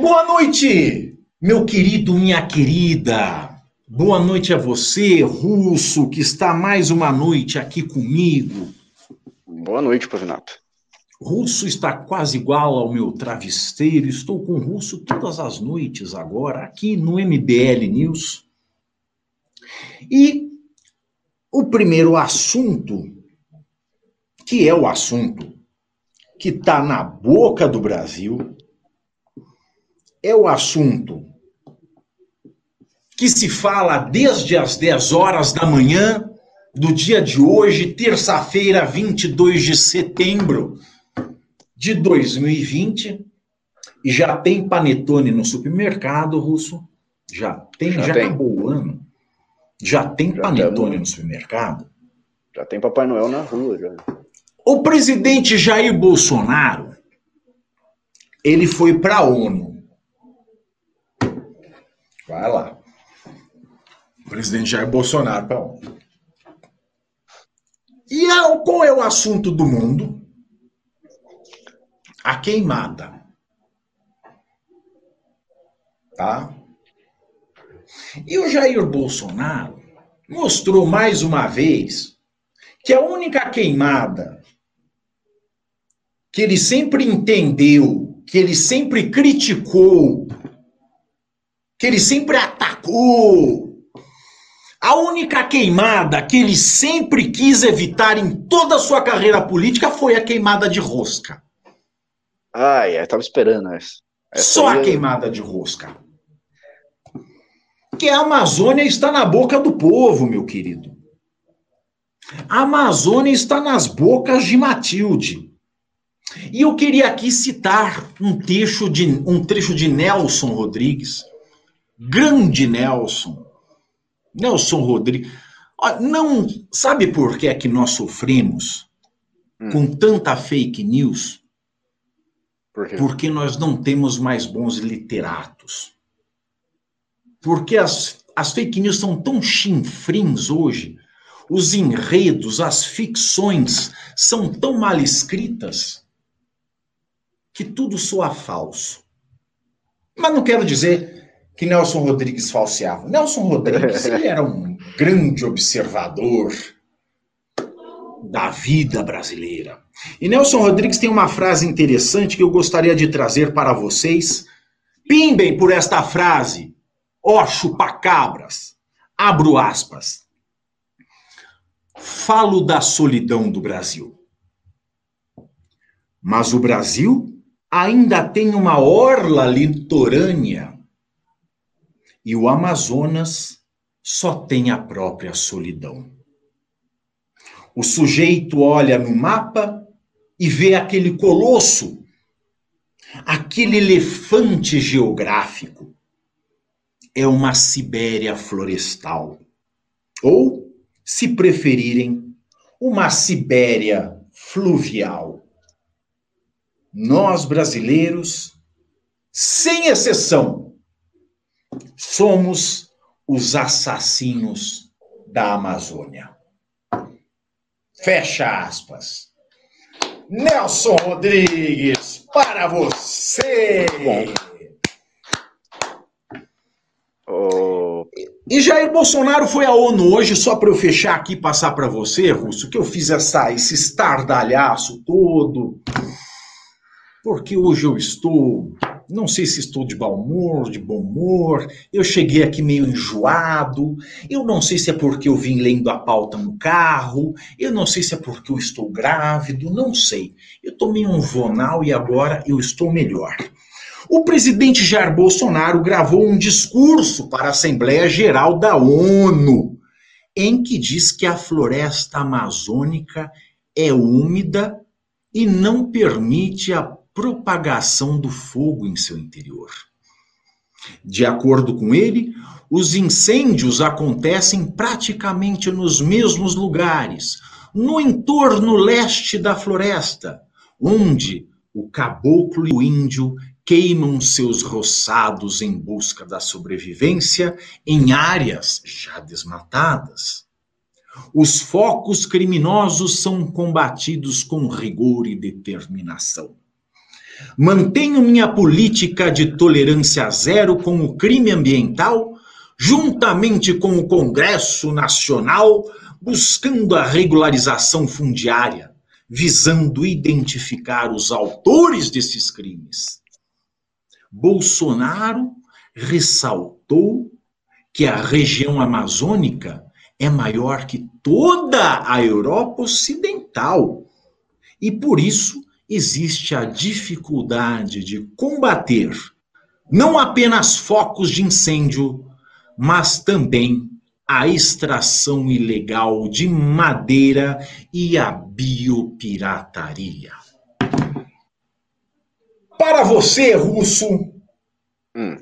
Boa noite, meu querido, minha querida. Boa noite a você, russo, que está mais uma noite aqui comigo. Boa noite, Pavinato. Russo está quase igual ao meu travesseiro. Estou com o Russo todas as noites agora, aqui no MBL News. E o primeiro assunto, que é o assunto que está na boca do Brasil, é o assunto que se fala desde as 10 horas da manhã do dia de hoje, terça-feira, 22 de setembro de 2020, e já tem panetone no supermercado, Russo? Já tem, já, já tem. acabou o ano. Já tem já panetone tem. no supermercado? Já tem Papai Noel na rua, já. O presidente Jair Bolsonaro, ele foi para a ONU. Vai lá. Presidente Jair Bolsonaro para ONU. E é, qual é o assunto do mundo? A queimada. Tá? E o Jair Bolsonaro mostrou mais uma vez que a única queimada que ele sempre entendeu, que ele sempre criticou, que ele sempre atacou, a única queimada que ele sempre quis evitar em toda a sua carreira política foi a queimada de rosca. Ai, eu tava esperando essa. essa Só a queimada de rosca que a Amazônia está na boca do povo, meu querido. A Amazônia está nas bocas de Matilde. E eu queria aqui citar um trecho de, um trecho de Nelson Rodrigues, grande Nelson. Nelson Rodrigues. Não sabe por que é que nós sofremos hum. com tanta fake news? Por Porque nós não temos mais bons literatos. Porque as, as fake news são tão chinfrins hoje, os enredos, as ficções são tão mal escritas que tudo soa falso. Mas não quero dizer que Nelson Rodrigues falseava. Nelson Rodrigues ele era um grande observador da vida brasileira. E Nelson Rodrigues tem uma frase interessante que eu gostaria de trazer para vocês. Pimbem por esta frase. Ó chupacabras, abro aspas. Falo da solidão do Brasil. Mas o Brasil ainda tem uma orla litorânea e o Amazonas só tem a própria solidão. O sujeito olha no mapa e vê aquele colosso, aquele elefante geográfico é uma Sibéria florestal. Ou, se preferirem, uma Sibéria fluvial. Nós brasileiros, sem exceção, somos os assassinos da Amazônia. Fecha aspas. Nelson Rodrigues, para você! Bom. E Jair Bolsonaro foi à ONU hoje, só para eu fechar aqui e passar para você, Russo, que eu fiz essa, esse estardalhaço todo, porque hoje eu estou, não sei se estou de bom humor, de bom humor, eu cheguei aqui meio enjoado, eu não sei se é porque eu vim lendo a pauta no carro, eu não sei se é porque eu estou grávido, não sei. Eu tomei um vonal e agora eu estou melhor. O presidente Jair Bolsonaro gravou um discurso para a Assembleia Geral da ONU, em que diz que a floresta amazônica é úmida e não permite a propagação do fogo em seu interior. De acordo com ele, os incêndios acontecem praticamente nos mesmos lugares, no entorno leste da floresta, onde o caboclo e o índio queimam seus roçados em busca da sobrevivência em áreas já desmatadas. Os focos criminosos são combatidos com rigor e determinação. Mantenho minha política de tolerância zero com o crime ambiental, juntamente com o Congresso Nacional, buscando a regularização fundiária, visando identificar os autores desses crimes. Bolsonaro ressaltou que a região amazônica é maior que toda a Europa Ocidental. E por isso existe a dificuldade de combater não apenas focos de incêndio, mas também a extração ilegal de madeira e a biopirataria. Para você, russo, hum.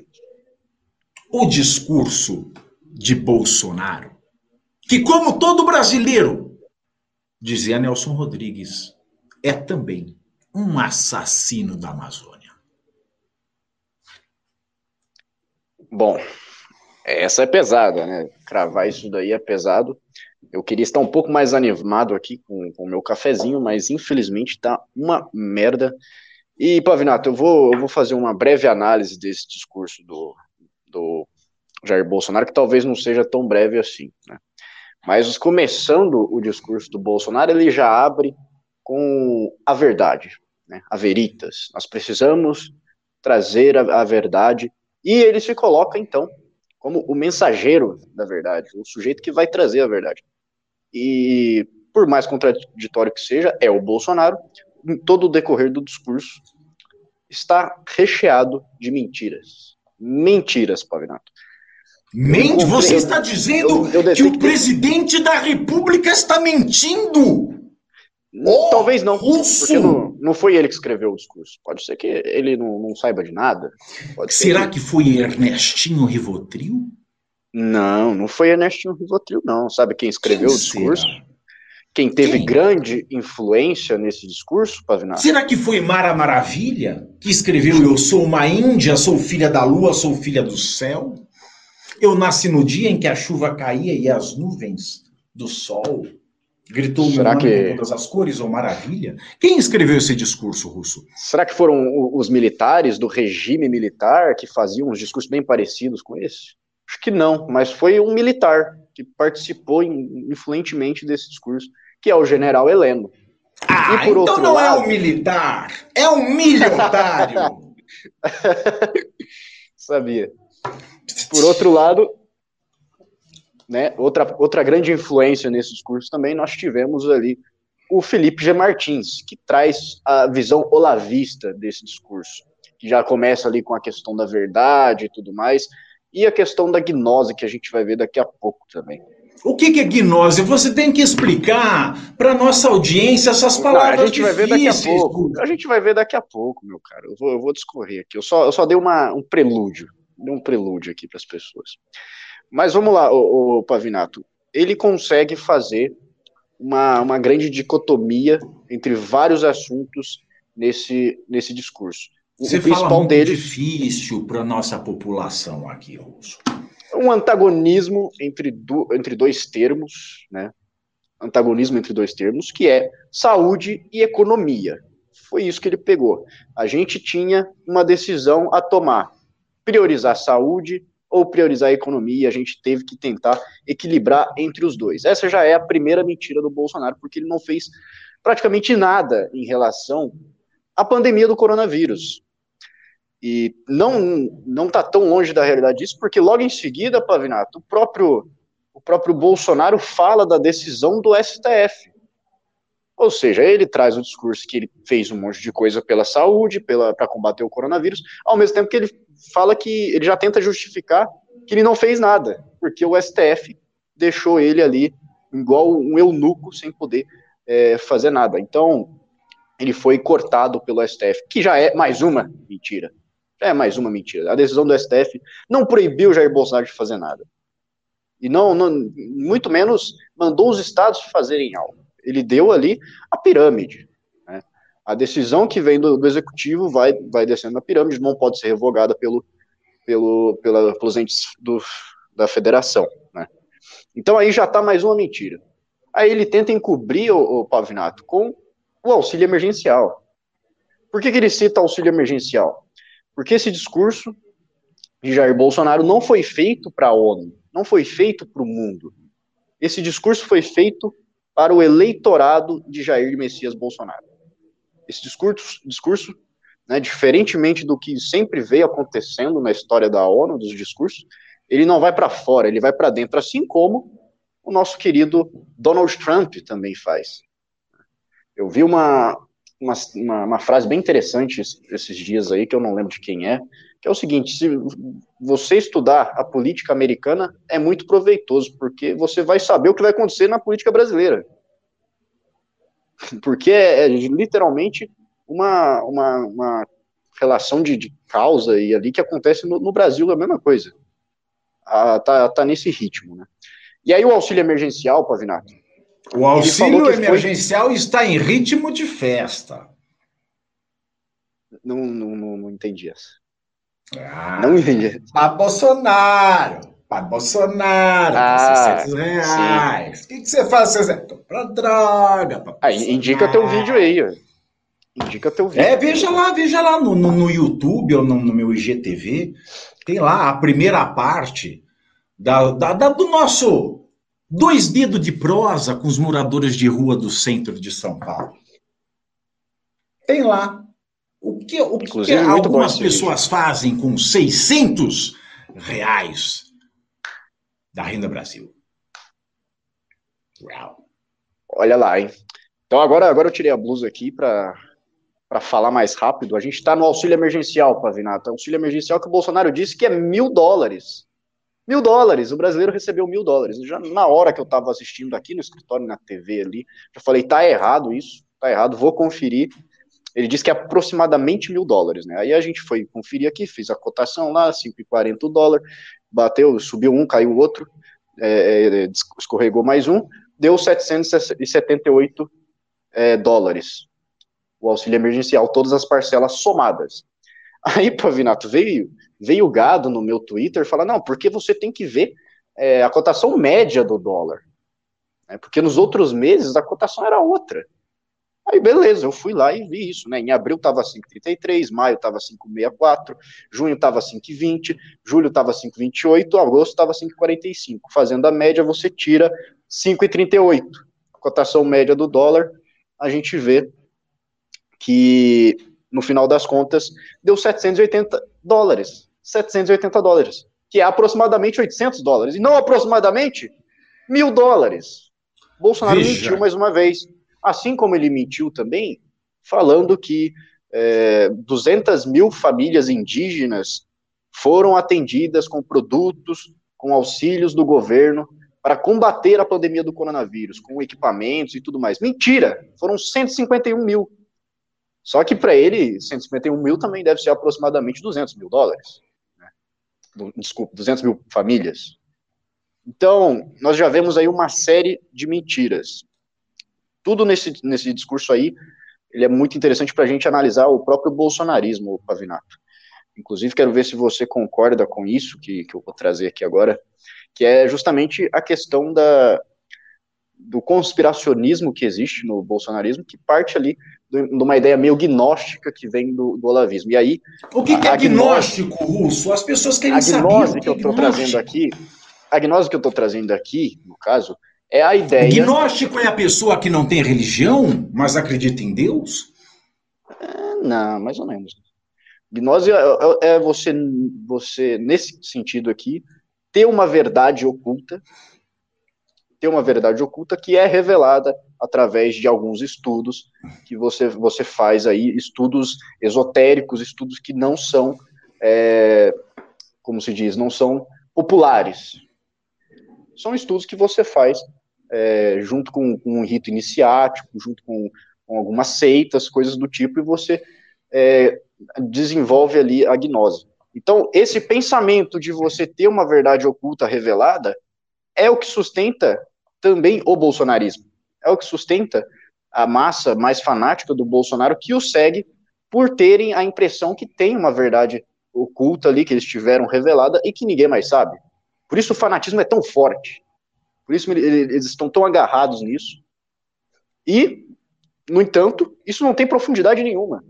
o discurso de Bolsonaro, que, como todo brasileiro, dizia Nelson Rodrigues, é também um assassino da Amazônia. Bom, essa é pesada, né? Cravar isso daí é pesado. Eu queria estar um pouco mais animado aqui com o meu cafezinho, mas infelizmente tá uma merda. E, Pavinato, eu vou, eu vou fazer uma breve análise desse discurso do, do Jair Bolsonaro, que talvez não seja tão breve assim, né? Mas começando o discurso do Bolsonaro, ele já abre com a verdade, né? a veritas. Nós precisamos trazer a, a verdade. E ele se coloca, então, como o mensageiro da verdade, o sujeito que vai trazer a verdade. E, por mais contraditório que seja, é o Bolsonaro, em todo o decorrer do discurso, está recheado de mentiras. Mentiras, Pavinato. Mente? Você está dizendo eu, eu que o presidente da República está mentindo? Talvez não, isso. porque não, não foi ele que escreveu o discurso. Pode ser que ele não, não saiba de nada. Pode Será que... que foi Ernestinho Rivotril? Não, não foi Ernestinho Rivotril, não. Sabe quem escreveu quem o discurso? Será? Quem teve quem? grande influência nesse discurso, Pavinato? Será que foi Mara Maravilha, que escreveu Eu sou uma Índia, sou filha da lua, sou filha do céu? Eu nasci no dia em que a chuva caía e as nuvens do sol Gritou Será meu que... todas as cores ou maravilha? Quem escreveu esse discurso russo? Será que foram os militares do regime militar que faziam uns discursos bem parecidos com esse? Acho que não, mas foi um militar que participou influentemente desse discurso, que é o general Heleno. Ah, então não lado... é um militar, é um milionário. Sabia. Por outro lado, né? Outra, outra grande influência nesse discurso também nós tivemos ali o Felipe G. Martins, que traz a visão olavista desse discurso, que já começa ali com a questão da verdade e tudo mais, e a questão da gnose, que a gente vai ver daqui a pouco também. O que, que é gnose? Você tem que explicar para nossa audiência essas palavras. a gente vai ver daqui a pouco. A gente vai ver daqui a pouco, meu cara. Eu vou, eu vou discorrer aqui. Eu só, eu só dei uma, um prelúdio, dei um prelúdio aqui para as pessoas. Mas vamos lá, o, o Pavinato. Ele consegue fazer uma, uma grande dicotomia entre vários assuntos nesse, nesse discurso. Você o principal fala muito dele, difícil para nossa população aqui, Russo. Um antagonismo entre, do, entre dois termos, né? Antagonismo entre dois termos, que é saúde e economia. Foi isso que ele pegou. A gente tinha uma decisão a tomar: priorizar saúde ou priorizar a economia, a gente teve que tentar equilibrar entre os dois. Essa já é a primeira mentira do Bolsonaro, porque ele não fez praticamente nada em relação à pandemia do coronavírus. E não não está tão longe da realidade disso, porque logo em seguida, Pavinato, o próprio o próprio Bolsonaro fala da decisão do STF. Ou seja, ele traz o discurso que ele fez um monte de coisa pela saúde, para combater o coronavírus, ao mesmo tempo que ele fala que ele já tenta justificar que ele não fez nada, porque o STF deixou ele ali igual um eunuco sem poder é, fazer nada. Então, ele foi cortado pelo STF, que já é mais uma mentira. É mais uma mentira. A decisão do STF não proibiu Jair Bolsonaro de fazer nada. E não, não muito menos mandou os estados fazerem algo. Ele deu ali a pirâmide. A decisão que vem do, do, executivo vai, vai descendo na pirâmide, não pode ser revogada pelo, pelo, pela, pelos entes do, da federação. Né? Então aí já está mais uma mentira. Aí ele tenta encobrir o, o Pavinato com o auxílio emergencial. Por que, que ele cita auxílio emergencial? Porque esse discurso de Jair Bolsonaro não foi feito para a ONU, não foi feito para o mundo. Esse discurso foi feito para o eleitorado de Jair Messias Bolsonaro. Esse discurso, discurso né, diferentemente do que sempre veio acontecendo na história da ONU, dos discursos, ele não vai para fora, ele vai para dentro, assim como o nosso querido Donald Trump também faz. Eu vi uma, uma, uma, uma, frase bem interessante esses dias aí, que eu não lembro de quem é, que é o seguinte: se você estudar a política americana, é muito proveitoso, porque você vai saber o que vai acontecer na política brasileira. Porque é, é literalmente uma, uma, uma relação de, de, causa e ali que acontece no, no Brasil, é a mesma coisa. Ah, tá, tá nesse ritmo, né? E aí o auxílio emergencial, Pavinato, o auxílio emergencial foi... está em ritmo de festa. Não, não, não, não entendi essa. Ah, não entendi. Para Bolsonaro. Para Bolsonaro. Ah, 600 reais. O que, que você faz? Para droga. Pra ah, indica teu vídeo aí. Ó. Indica teu vídeo. É, veja lá, veja lá no, no, no YouTube ou no, no, meu IGTV. Tem lá a primeira parte da, da, da do nosso Dois dedos de prosa com os moradores de rua do centro de São Paulo. Tem lá. O que, o que algumas pessoas fazem com 600 reais da Renda Brasil? Uau. Olha lá, hein? Então agora, agora eu tirei a blusa aqui para para falar mais rápido. A gente está no auxílio emergencial, Pavinato. Auxílio emergencial que o Bolsonaro disse que é mil dólares. Mil dólares, o brasileiro recebeu mil dólares. Já na hora que eu estava assistindo aqui no escritório, na TV ali, já falei, tá errado isso, tá errado, vou conferir. Ele disse que é aproximadamente mil dólares, né? Aí a gente foi conferir aqui, fiz a cotação lá, 5,40 o dólar, bateu, subiu um, caiu o outro, é, é escorregou mais um, deu 778 é, dólares. O auxílio emergencial, todas as parcelas somadas. Aí, Pavinato, veio veio gado no meu Twitter falar, não, porque você tem que ver é, a cotação média do dólar. Né, porque nos outros meses a cotação era outra. Aí, beleza, eu fui lá e vi isso, né? Em abril estava 5,33, maio estava 5,64, junho estava 5,20, julho estava 5,28, agosto estava 5,45. Fazendo a média, você tira 5,38. A cotação média do dólar, a gente vê que, no final das contas, deu 780 dólares. 780 dólares, que é aproximadamente 800 dólares, e não aproximadamente mil dólares. Bolsonaro mentiu mais uma vez, assim como ele mentiu também, falando que é, 200 mil famílias indígenas foram atendidas com produtos, com auxílios do governo para combater a pandemia do coronavírus, com equipamentos e tudo mais. Mentira! Foram 151 mil. Só que para ele, 151 mil também deve ser aproximadamente 200 mil dólares desculpa, 200 mil famílias. Então, nós já vemos aí uma série de mentiras. Tudo nesse, nesse discurso aí, ele é muito interessante para a gente analisar o próprio bolsonarismo, Pavinato. Inclusive, quero ver se você concorda com isso que, que eu vou trazer aqui agora, que é justamente a questão da, do conspiracionismo que existe no bolsonarismo, que parte ali de uma ideia meio gnóstica que vem do, do olavismo. E aí. O que, que é gnóstico, Russo? As pessoas querem saber. A gnose que, eu estou trazendo aqui, a gnose que eu estou trazendo aqui, no caso, é a ideia. Gnóstico é a pessoa que não tem religião, mas acredita em Deus? É, não, mais ou menos. Gnose é, é, é você, você, nesse sentido aqui, ter uma verdade oculta ter uma verdade oculta que é revelada através de alguns estudos que você, você faz aí, estudos esotéricos, estudos que não são, é, como se diz, não são populares. São estudos que você faz é, junto com, com, um rito iniciático, junto com, com, algumas seitas, coisas do tipo, e você é, desenvolve ali a gnose. Então, esse pensamento de você ter uma verdade oculta revelada é o que sustenta também o bolsonarismo. É o que sustenta a massa mais fanática do Bolsonaro que o segue por terem a impressão que tem uma verdade oculta ali que eles tiveram revelada e que ninguém mais sabe. Por isso o fanatismo é tão forte. Por isso eles estão tão agarrados nisso. E, no entanto, isso não tem profundidade nenhuma.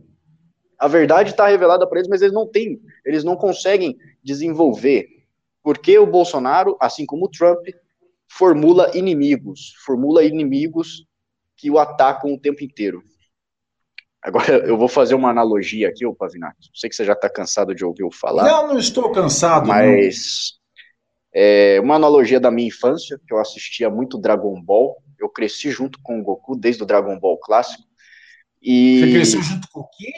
A verdade está revelada para eles, mas eles não têm, eles não conseguem desenvolver. Porque o Bolsonaro, assim como o Trump, formula inimigos, formula inimigos que o atacam o tempo inteiro. Agora eu vou fazer uma analogia aqui, ô Pavinato. Sei que você já está cansado de ouvir eu falar. Não, não estou cansado. Mas é, uma analogia da minha infância, que eu assistia muito Dragon Ball. Eu cresci junto com o Goku desde o Dragon Ball clássico. E... Você cresceu junto com o quê?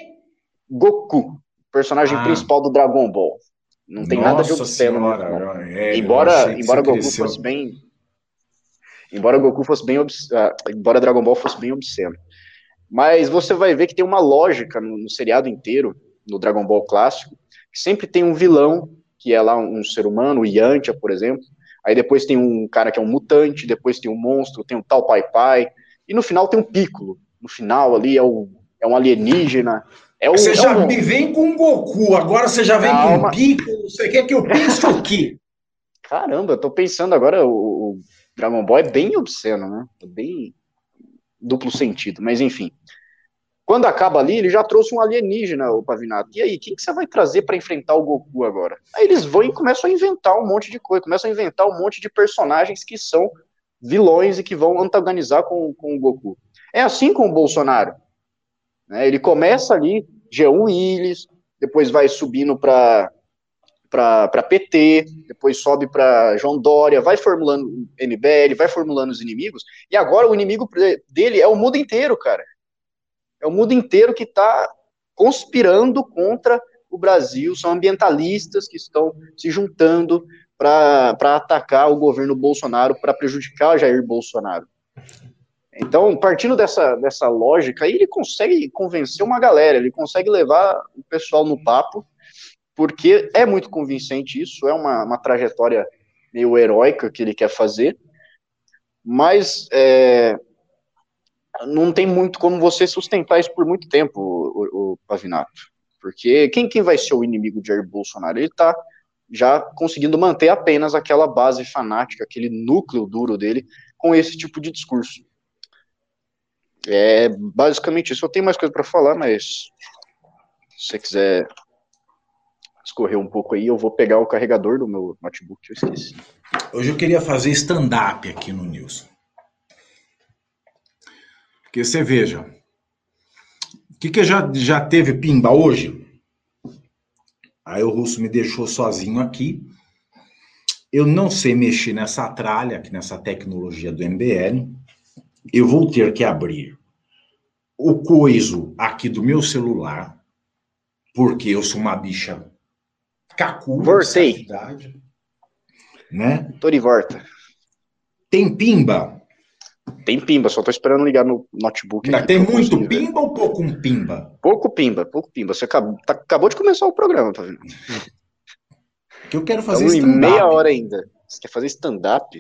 Goku, personagem ah. principal do Dragon Ball. Não tem Nossa nada de obsceno. Senhora, é, embora embora Goku cresceu. fosse bem. Embora Goku fosse bem. Obs... Uh, embora Dragon Ball fosse bem obsceno. Mas você vai ver que tem uma lógica no, no seriado inteiro, no Dragon Ball clássico, que sempre tem um vilão, que é lá um, ser humano, o Yantia, por exemplo. Aí depois tem um cara que é um mutante, depois tem um monstro, tem um tal Pai Pai, e no final tem um Piccolo. No final ali é, o, é um alienígena. É o, você é já um... vem com Goku, agora você já vem Calma. com Piccolo, você quer que eu pense o quê? Caramba, eu tô pensando agora, o, o Dragon Ball é bem obsceno, né? É bem duplo sentido, mas enfim. Quando acaba ali, ele já trouxe um alienígena, o Pavinato. E aí, quem que você vai trazer para enfrentar o Goku agora? Aí eles vão e começam a inventar um monte de coisa, começam a inventar um monte de personagens que são vilões e que vão antagonizar com, com o Goku. É assim com o Bolsonaro. Né? Ele começa ali, G1 Willis, depois vai subindo para para PT, depois sobe para João Dória, vai formulando MBL, vai formulando os inimigos, e agora o inimigo dele é o mundo inteiro, cara. É o mundo inteiro que está conspirando contra o Brasil, são ambientalistas que estão se juntando para atacar o governo Bolsonaro, para prejudicar Jair Bolsonaro. Então, partindo dessa, dessa lógica, ele consegue convencer uma galera, ele consegue levar o pessoal no papo, porque é muito convincente isso, é uma, uma trajetória meio heróica que ele quer fazer, mas é, não tem muito como você sustentar isso por muito tempo, o, o, Pavinato, porque quem, quem vai ser o inimigo de Jair Bolsonaro? Ele está já conseguindo manter apenas aquela base fanática, aquele núcleo duro dele, com esse tipo de discurso. É basicamente isso. Eu tenho mais coisa para falar, mas se você quiser escorrer um pouco aí, eu vou pegar o carregador do meu notebook, eu esqueci. Hoje eu queria fazer stand-up aqui no News. Porque você veja, o que, que já, já teve pimba hoje? Aí o russo me deixou sozinho aqui. Eu não sei mexer nessa tralha, aqui nessa tecnologia do MBL. Eu vou ter que abrir o coiso aqui do meu celular, porque eu sou uma bicha Cacu. Voltei. Né? Tô de volta. Tem pimba? Tem pimba, só tô esperando ligar no notebook. Mas tem muito pimba ver. ou pouco um pimba? Pouco pimba, pouco pimba. Você acabou, tá, acabou de começar o programa, tá vendo? Que eu quero fazer stand-up. meia hora ainda. Você quer fazer stand-up?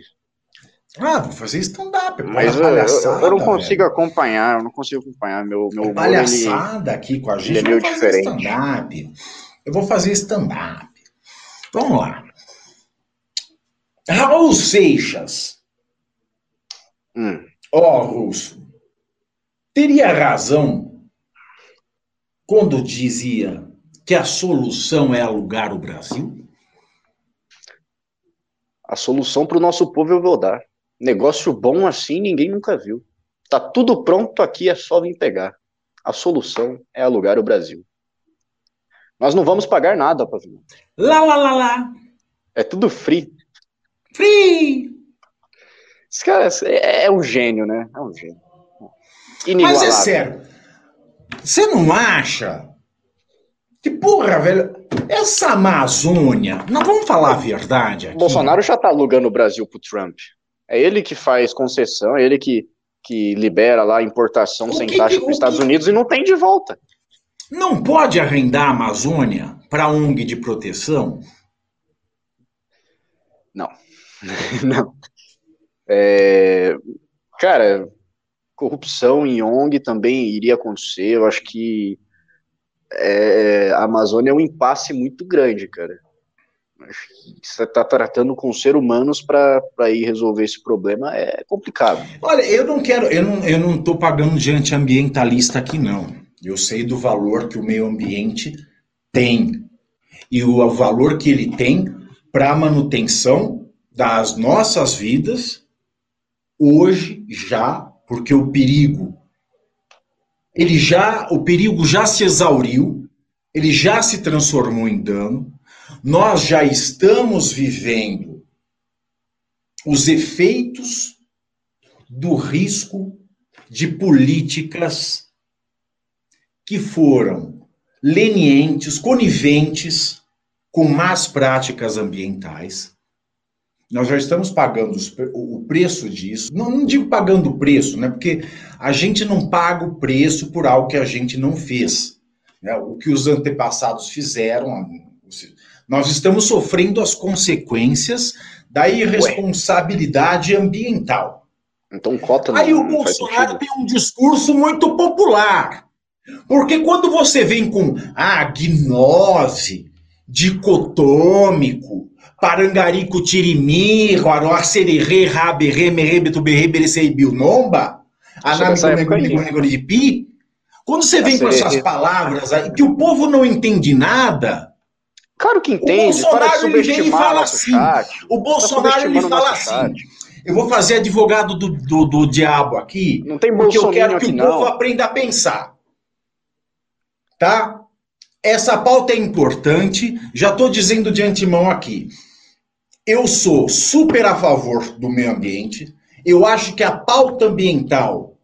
Ah, vou fazer stand-up. Mas eu, eu, eu, não consigo velho. acompanhar, eu não consigo acompanhar. Meu, meu é palhaçada ele, aqui com a gente. Ele é meio diferente. Stand-up. Eu vou fazer stand-up. Vamos lá. Raul Seixas. Hum. Ó, oh, Russo. Teria razão quando dizia que a solução é alugar o Brasil? A solução para o nosso povo eu vou dar. Negócio bom assim ninguém nunca viu. Tá tudo pronto aqui, é só vir pegar. A solução é alugar o Brasil. Nós não vamos pagar nada, Pavinho. Lá, lá, lá, lá. É tudo free. Free! Esse cara é, é um gênio, né? É um gênio. Mas é sério. Você não acha que, porra, velho, essa Amazônia. Não vamos falar a verdade aqui. Bolsonaro já tá alugando o Brasil pro Trump. É ele que faz concessão, é ele que, que libera lá a importação o sem que, taxa para os Estados que... Unidos e não tem de volta. Não pode arrendar a Amazônia para ONG de proteção? Não. Não. É, cara, corrupção em ONG também iria acontecer. Eu acho que é, a Amazônia é um impasse muito grande, cara. Você está tratando com ser humanos para ir resolver esse problema é complicado. Olha, eu não quero, eu não, eu não estou pagando de antiambientalista aqui, não. Eu sei do valor que o meio ambiente tem e o valor que ele tem para a manutenção das nossas vidas hoje já, porque o perigo ele já o perigo já se exauriu, ele já se transformou em dano. Nós já estamos vivendo os efeitos do risco de políticas que foram lenientes, coniventes com más práticas ambientais. Nós já estamos pagando o preço disso. Não, não, digo pagando o preço, né? Porque a gente não paga o preço por algo que a gente não fez. Né? O que os antepassados fizeram. Nós estamos sofrendo as consequências da irresponsabilidade Ué. ambiental. Então, cota Aí o Bolsonaro tem um discurso muito popular. Porque quando você vem com ah, gnose, dicotômico, parangarico tirimi, roaró, sererê, raberê, merê, betuberê, berecei, bilnomba, anamigo, de pi, quando você vem com essas palavras aí, que o povo não entende nada, Claro que entende, o Bolsonaro ele vem e fala assim. Chat. O Bolsonaro ele fala assim. Chat. Eu vou fazer advogado do, do, do diabo aqui. Não tem porque eu quero que o povo aprenda a pensar. Tá? Essa pauta é importante. Já estou dizendo de antemão aqui. Eu sou super a favor do meio ambiente. Eu acho que a pauta ambiental,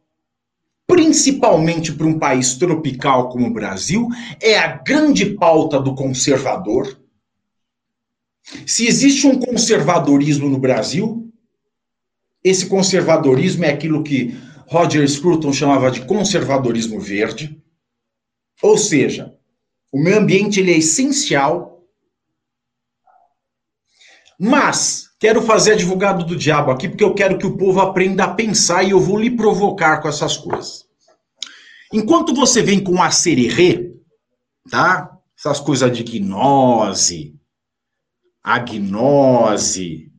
principalmente para um país tropical como o Brasil, é a grande pauta do conservador. Se existe um conservadorismo no Brasil, esse conservadorismo é aquilo que Roger Scruton chamava de conservadorismo verde. Ou seja, o meio ambiente ele é essencial. Mas quero fazer advogado do diabo aqui porque eu quero que o povo aprenda a pensar e eu vou lhe provocar com essas coisas. Enquanto você vem com a sererê, tá? Essas coisas de gnose, agnose,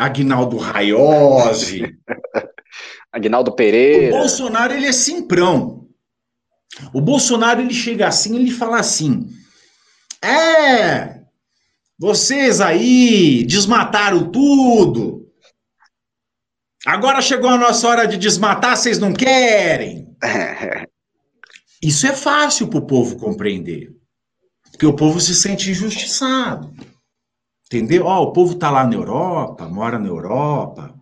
Agnaldo Raiose. Agnaldo Pereira. O Bolsonaro, ele é simprão. O Bolsonaro, ele chega assim, ele fala assim: É, vocês aí desmataram tudo. Agora chegou a nossa hora de desmatar, vocês não querem. Isso é fácil para o povo compreender. Porque o povo se sente injustiçado. Entendeu? Ó, o povo tá lá na Europa, mora na Europa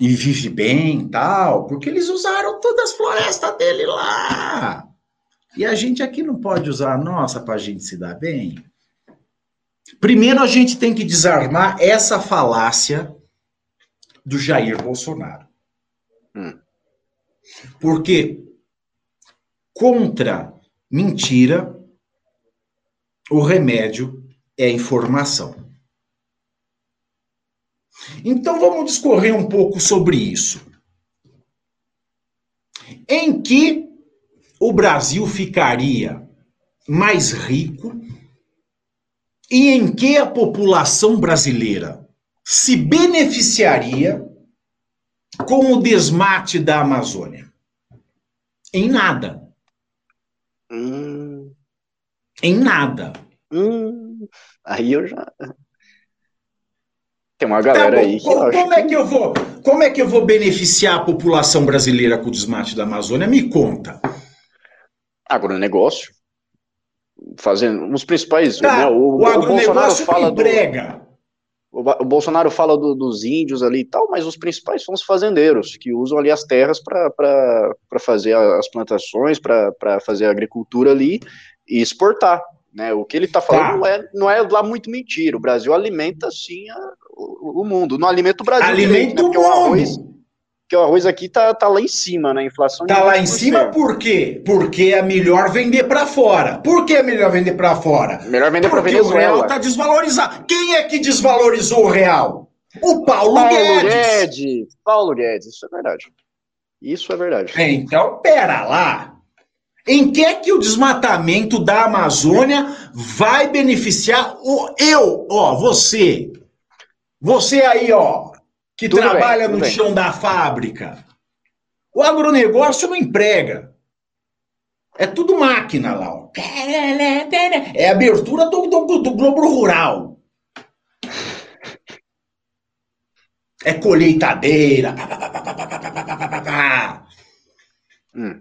e vive bem tal, porque eles usaram todas as florestas dele lá. E a gente aqui não pode usar a nossa para a gente se dar bem. Primeiro a gente tem que desarmar essa falácia do Jair Bolsonaro. Hum. Porque contra mentira, o remédio é informação. Então vamos discorrer um pouco sobre isso. Em que o Brasil ficaria mais rico e em que a população brasileira se beneficiaria com o desmate da Amazônia? Em nada. Hum. Em nada. Hum. Aí eu já. Tem uma galera tá aí que. Como, como é que eu vou? Como é que eu vou beneficiar a população brasileira com o desmate da Amazônia? Me conta. Agronegócio. Fazendo os principais. Tá, né, o, o, o Bolsonaro fala emprega. Do, o, Bolsonaro fala do, dos índios ali e tal, mas os principais são os fazendeiros, que usam ali as terras para fazer as plantações, para fazer a agricultura ali e exportar. Né? O que ele está falando tá. não, é, não é lá muito mentira. O Brasil alimenta sim a, o, o, mundo. Não alimenta o Brasil. Alimenta direito, né? o arroz, porque o arroz aqui tá, tá lá em cima, né? A inflação. Tá lá em cima por quê? Porque é melhor vender para fora. Por que é melhor vender para fora? Melhor vender para Venezuela. Porque o real tá desvalorizado. Quem é que desvalorizou o real? O Paulo, Paulo Guedes. Guedes. Paulo Guedes, isso é verdade. Isso é verdade. É, então, pera lá. Em que é que o desmatamento da Amazônia vai beneficiar o eu, ó, você? Você aí, ó, que tudo trabalha bem, no bem. chão da fábrica. O agronegócio não emprega. É tudo máquina lá. Ó. É abertura do, do, do Globo Rural. É colheitadeira. Hum.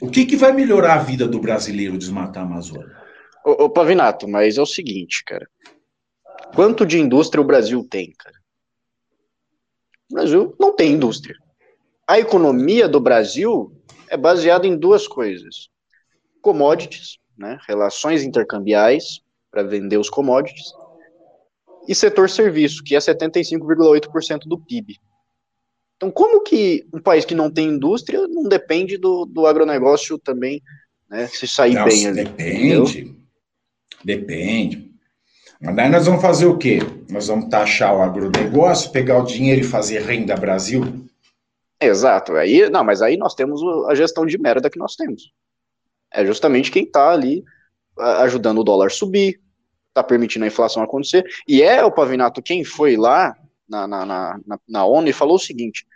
O que, que vai melhorar a vida do brasileiro desmatar a Amazônia? Ô, ô, Pavinato, mas é o seguinte, cara. Quanto de indústria o Brasil tem, cara? O Brasil não tem indústria. A economia do Brasil é baseada em duas coisas: commodities, né, relações intercambiais para vender os commodities, e setor serviço, que é 75,8% do PIB. Então, como que um país que não tem indústria não depende do, do agronegócio também né, se sair Nossa, bem ali? Depende. Entendeu? Depende. Mas daí nós vamos fazer o quê? Nós vamos taxar o agronegócio, pegar o dinheiro e fazer renda Brasil? Exato. Aí, não, mas aí nós temos a gestão de merda que nós temos. É justamente quem está ali ajudando o dólar subir, está permitindo a inflação acontecer. E é o Pavinato quem foi lá na, na, na, na ONU e falou o seguinte: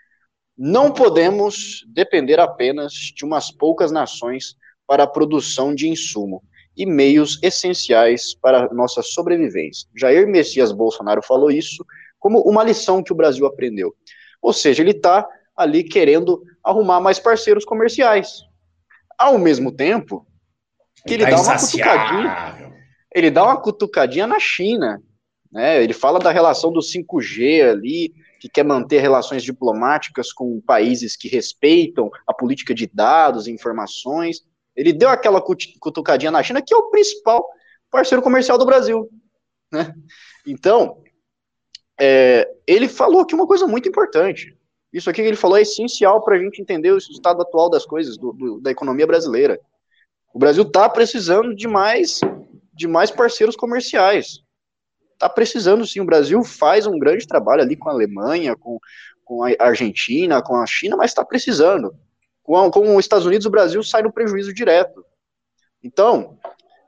não podemos depender apenas de umas poucas nações para a produção de insumo e meios essenciais para nossa sobrevivência. Jair Messias Bolsonaro falou isso como uma lição que o Brasil aprendeu. Ou seja, ele está ali querendo arrumar mais parceiros comerciais. Ao mesmo tempo que ele, ele tá dá uma cutucadinha. Ele dá uma cutucadinha na China. Né? Ele fala da relação do 5G ali, que quer manter relações diplomáticas com países que respeitam a política de dados e informações. Ele deu aquela cutucadinha na China, que é o principal parceiro comercial do Brasil. Né? Então, é, ele falou aqui uma coisa muito importante. Isso aqui que ele falou é essencial para a gente entender o estado atual das coisas, do, do, da economia brasileira. O Brasil está precisando de mais, de mais parceiros comerciais. Está precisando sim. O Brasil faz um grande trabalho ali com a Alemanha, com, com a Argentina, com a China, mas está precisando com, com os Estados Unidos, o Brasil sai no prejuízo direto. Então,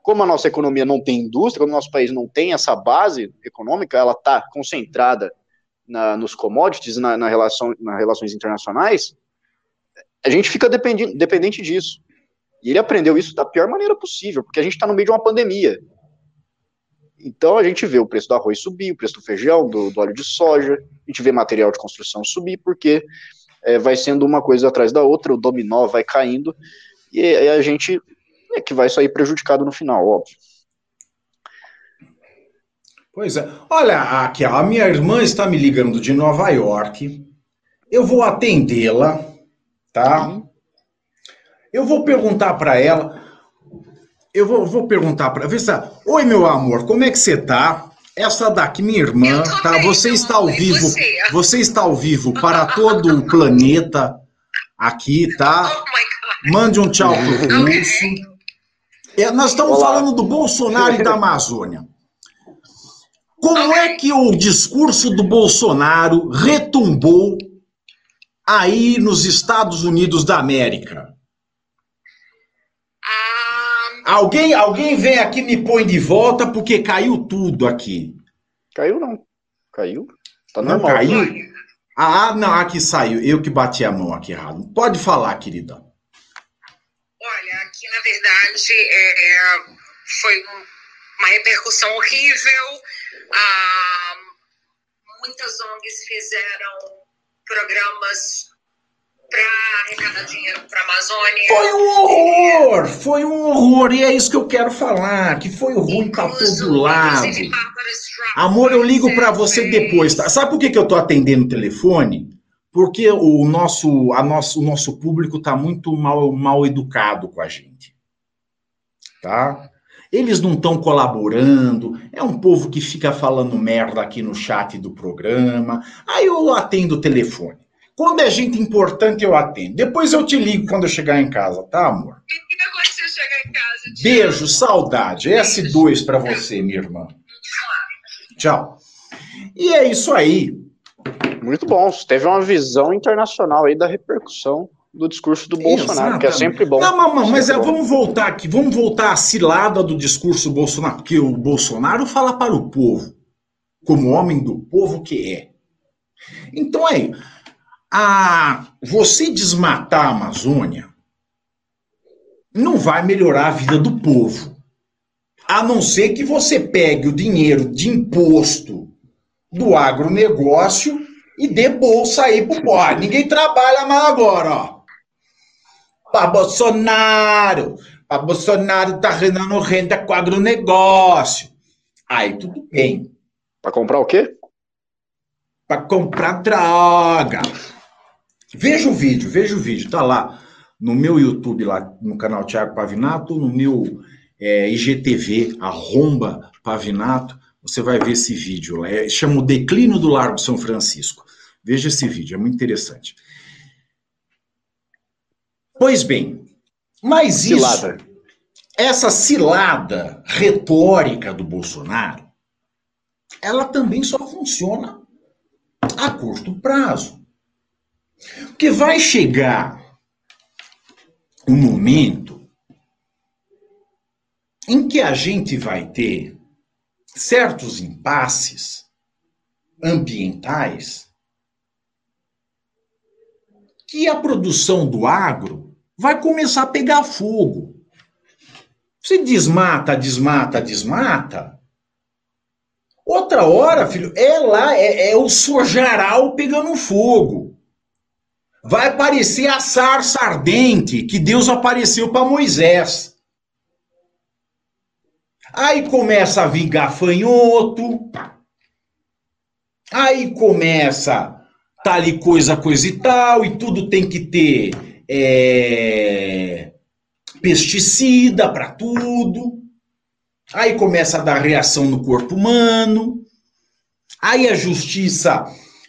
como a nossa economia não tem indústria, como o nosso país não tem essa base econômica, ela está concentrada na, nos commodities, na, na relação, nas relações internacionais, a gente fica dependente, disso. E ele aprendeu isso da pior maneira possível, porque a gente está no meio de uma pandemia. Então a gente vê o preço do arroz subir, o preço do feijão, do, do óleo de soja, a gente vê material de construção subir, porque é, vai sendo uma coisa atrás da outra, o dominó vai caindo, e a gente é que vai sair prejudicado no final, óbvio. Pois é. Olha, aqui, a minha irmã está me ligando de Nova York. Eu vou atendê-la, tá? Eu vou perguntar para ela. Eu vou, vou perguntar para. Oi, meu amor, como é que você tá? Essa daqui, minha irmã, tá? Você está ao vivo. Você. você está ao vivo para todo o planeta aqui, tá? Oh Mande um tchau pro Russo. É, nós estamos Olá. falando do Bolsonaro e da Amazônia. Como é que o discurso do Bolsonaro retumbou aí nos Estados Unidos da América? Alguém, alguém vem aqui me põe de volta porque caiu tudo aqui. Caiu não. Caiu? Tá normal. Não caiu? Ah, não, aqui saiu. Eu que bati a mão aqui errado. Pode falar, querida. Olha, aqui na verdade é, foi uma repercussão horrível. Ah, muitas ONGs fizeram programas para arrecadar dinheiro para a Amazônia. Foi um horror! Foi um horror! E é isso que eu quero falar, que foi ruim para todo lado. Amor, eu ligo para você depois, tá? Sabe por que, que eu tô atendendo o telefone? Porque o nosso, a nosso, o nosso público tá muito mal, mal educado com a gente. Tá? Eles não estão colaborando, é um povo que fica falando merda aqui no chat do programa. Aí eu atendo o telefone. Quando é gente importante, eu atendo. Depois eu te ligo quando eu chegar em casa, tá, amor? Liga quando você chegar em casa. Beijo, saudade. S2 para você, minha irmã. Tchau. E é isso aí. Muito bom. Teve uma visão internacional aí da repercussão do discurso do Bolsonaro, que é sempre bom. Não, não, mas é, vamos voltar aqui, vamos voltar à cilada do discurso do Bolsonaro, porque o Bolsonaro fala para o povo, como homem do povo que é. Então aí, a você desmatar a Amazônia não vai melhorar a vida do povo. A não ser que você pegue o dinheiro de imposto do agronegócio e dê bolsa aí pro povo. Ninguém trabalha mais agora, ó. Para Bolsonaro. Para Bolsonaro tá rendendo renda com agronegócio. Aí tudo bem. Para comprar o quê? Para comprar droga. Veja o vídeo, veja o vídeo. Tá lá no meu YouTube, lá no canal Tiago Pavinato, no meu é, IGTV, Arromba Pavinato, você vai ver esse vídeo. É, chama o Declínio do Largo São Francisco. Veja esse vídeo, é muito interessante. Pois bem, mas cilada. isso, essa cilada retórica do Bolsonaro, ela também só funciona a curto prazo. Porque vai chegar um momento em que a gente vai ter certos impasses ambientais que a produção do agro vai começar a pegar fogo. Se desmata, desmata, desmata. Outra hora, filho, é lá, é, é o sojaral pegando fogo. Vai aparecer a sarça ardente que Deus apareceu para Moisés. Aí começa a vir gafanhoto. Aí começa tá ali coisa, coisa e tal, e tudo tem que ter é, pesticida para tudo. Aí começa a dar reação no corpo humano. Aí a justiça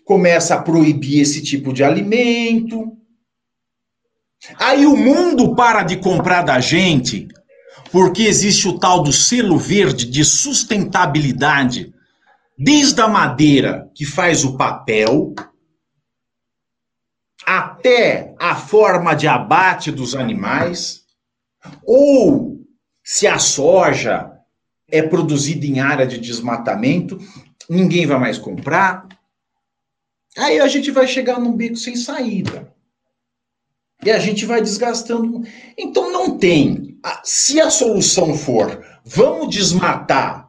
começa a proibir esse tipo de alimento. Aí o mundo para de comprar da gente, porque existe o tal do selo verde de sustentabilidade, desde a madeira que faz o papel, até a forma de abate dos animais, ou se a soja é produzida em área de desmatamento, ninguém vai mais comprar. Aí a gente vai chegar num beco sem saída. E a gente vai desgastando. Então não tem. Se a solução for vamos desmatar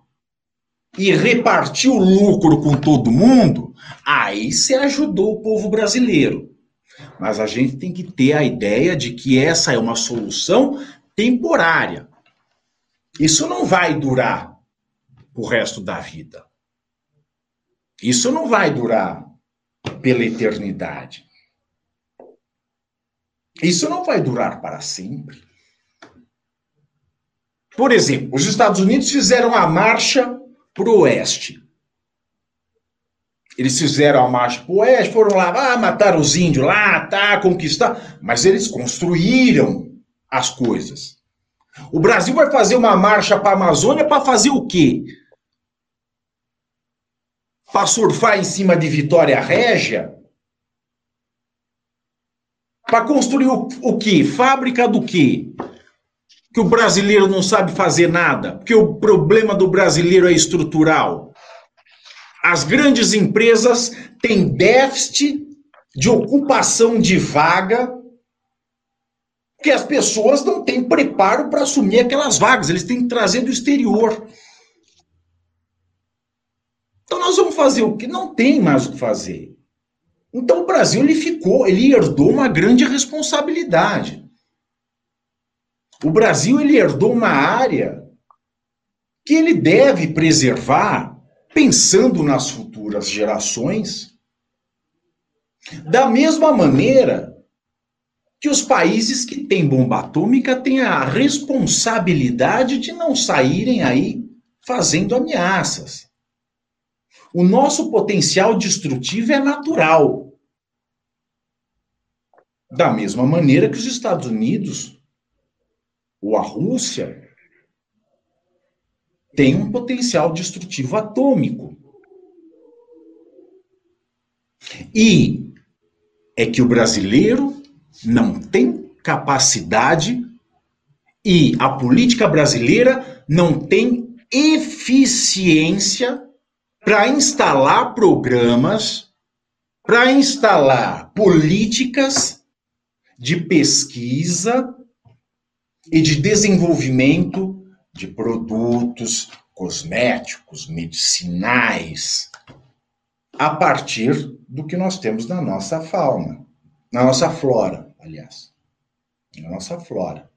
e repartir o lucro com todo mundo, aí você ajudou o povo brasileiro. Mas a gente tem que ter a ideia de que essa é uma solução temporária. Isso não vai durar o resto da vida. Isso não vai durar pela eternidade. Isso não vai durar para sempre. Por exemplo, os Estados Unidos fizeram a marcha para o oeste. Eles fizeram a marcha para o oeste, foram lá, ah, mataram os índios lá, tá, conquistar. Mas eles construíram as coisas. O Brasil vai fazer uma marcha para a Amazônia para fazer o quê? Para surfar em cima de Vitória Régia? Para construir o, o quê? Fábrica do quê? Que o brasileiro não sabe fazer nada, porque o problema do brasileiro é estrutural. As grandes empresas têm déficit de ocupação de vaga, porque as pessoas não têm preparo para assumir aquelas vagas, eles têm que trazer do exterior. Então nós vamos fazer o que? Não tem mais o que fazer. Então o Brasil ele ficou, ele herdou uma grande responsabilidade. O Brasil ele herdou uma área que ele deve preservar pensando nas futuras gerações, da mesma maneira que os países que têm bomba atômica têm a responsabilidade de não saírem aí fazendo ameaças. O nosso potencial destrutivo é natural. Da mesma maneira que os Estados Unidos ou a Rússia têm um potencial destrutivo atômico. E é que o brasileiro não tem capacidade e a política brasileira não tem eficiência para instalar programas para instalar políticas de pesquisa e de desenvolvimento de produtos cosméticos, medicinais, a partir do que nós temos na nossa fauna, na nossa flora, aliás, na nossa flora.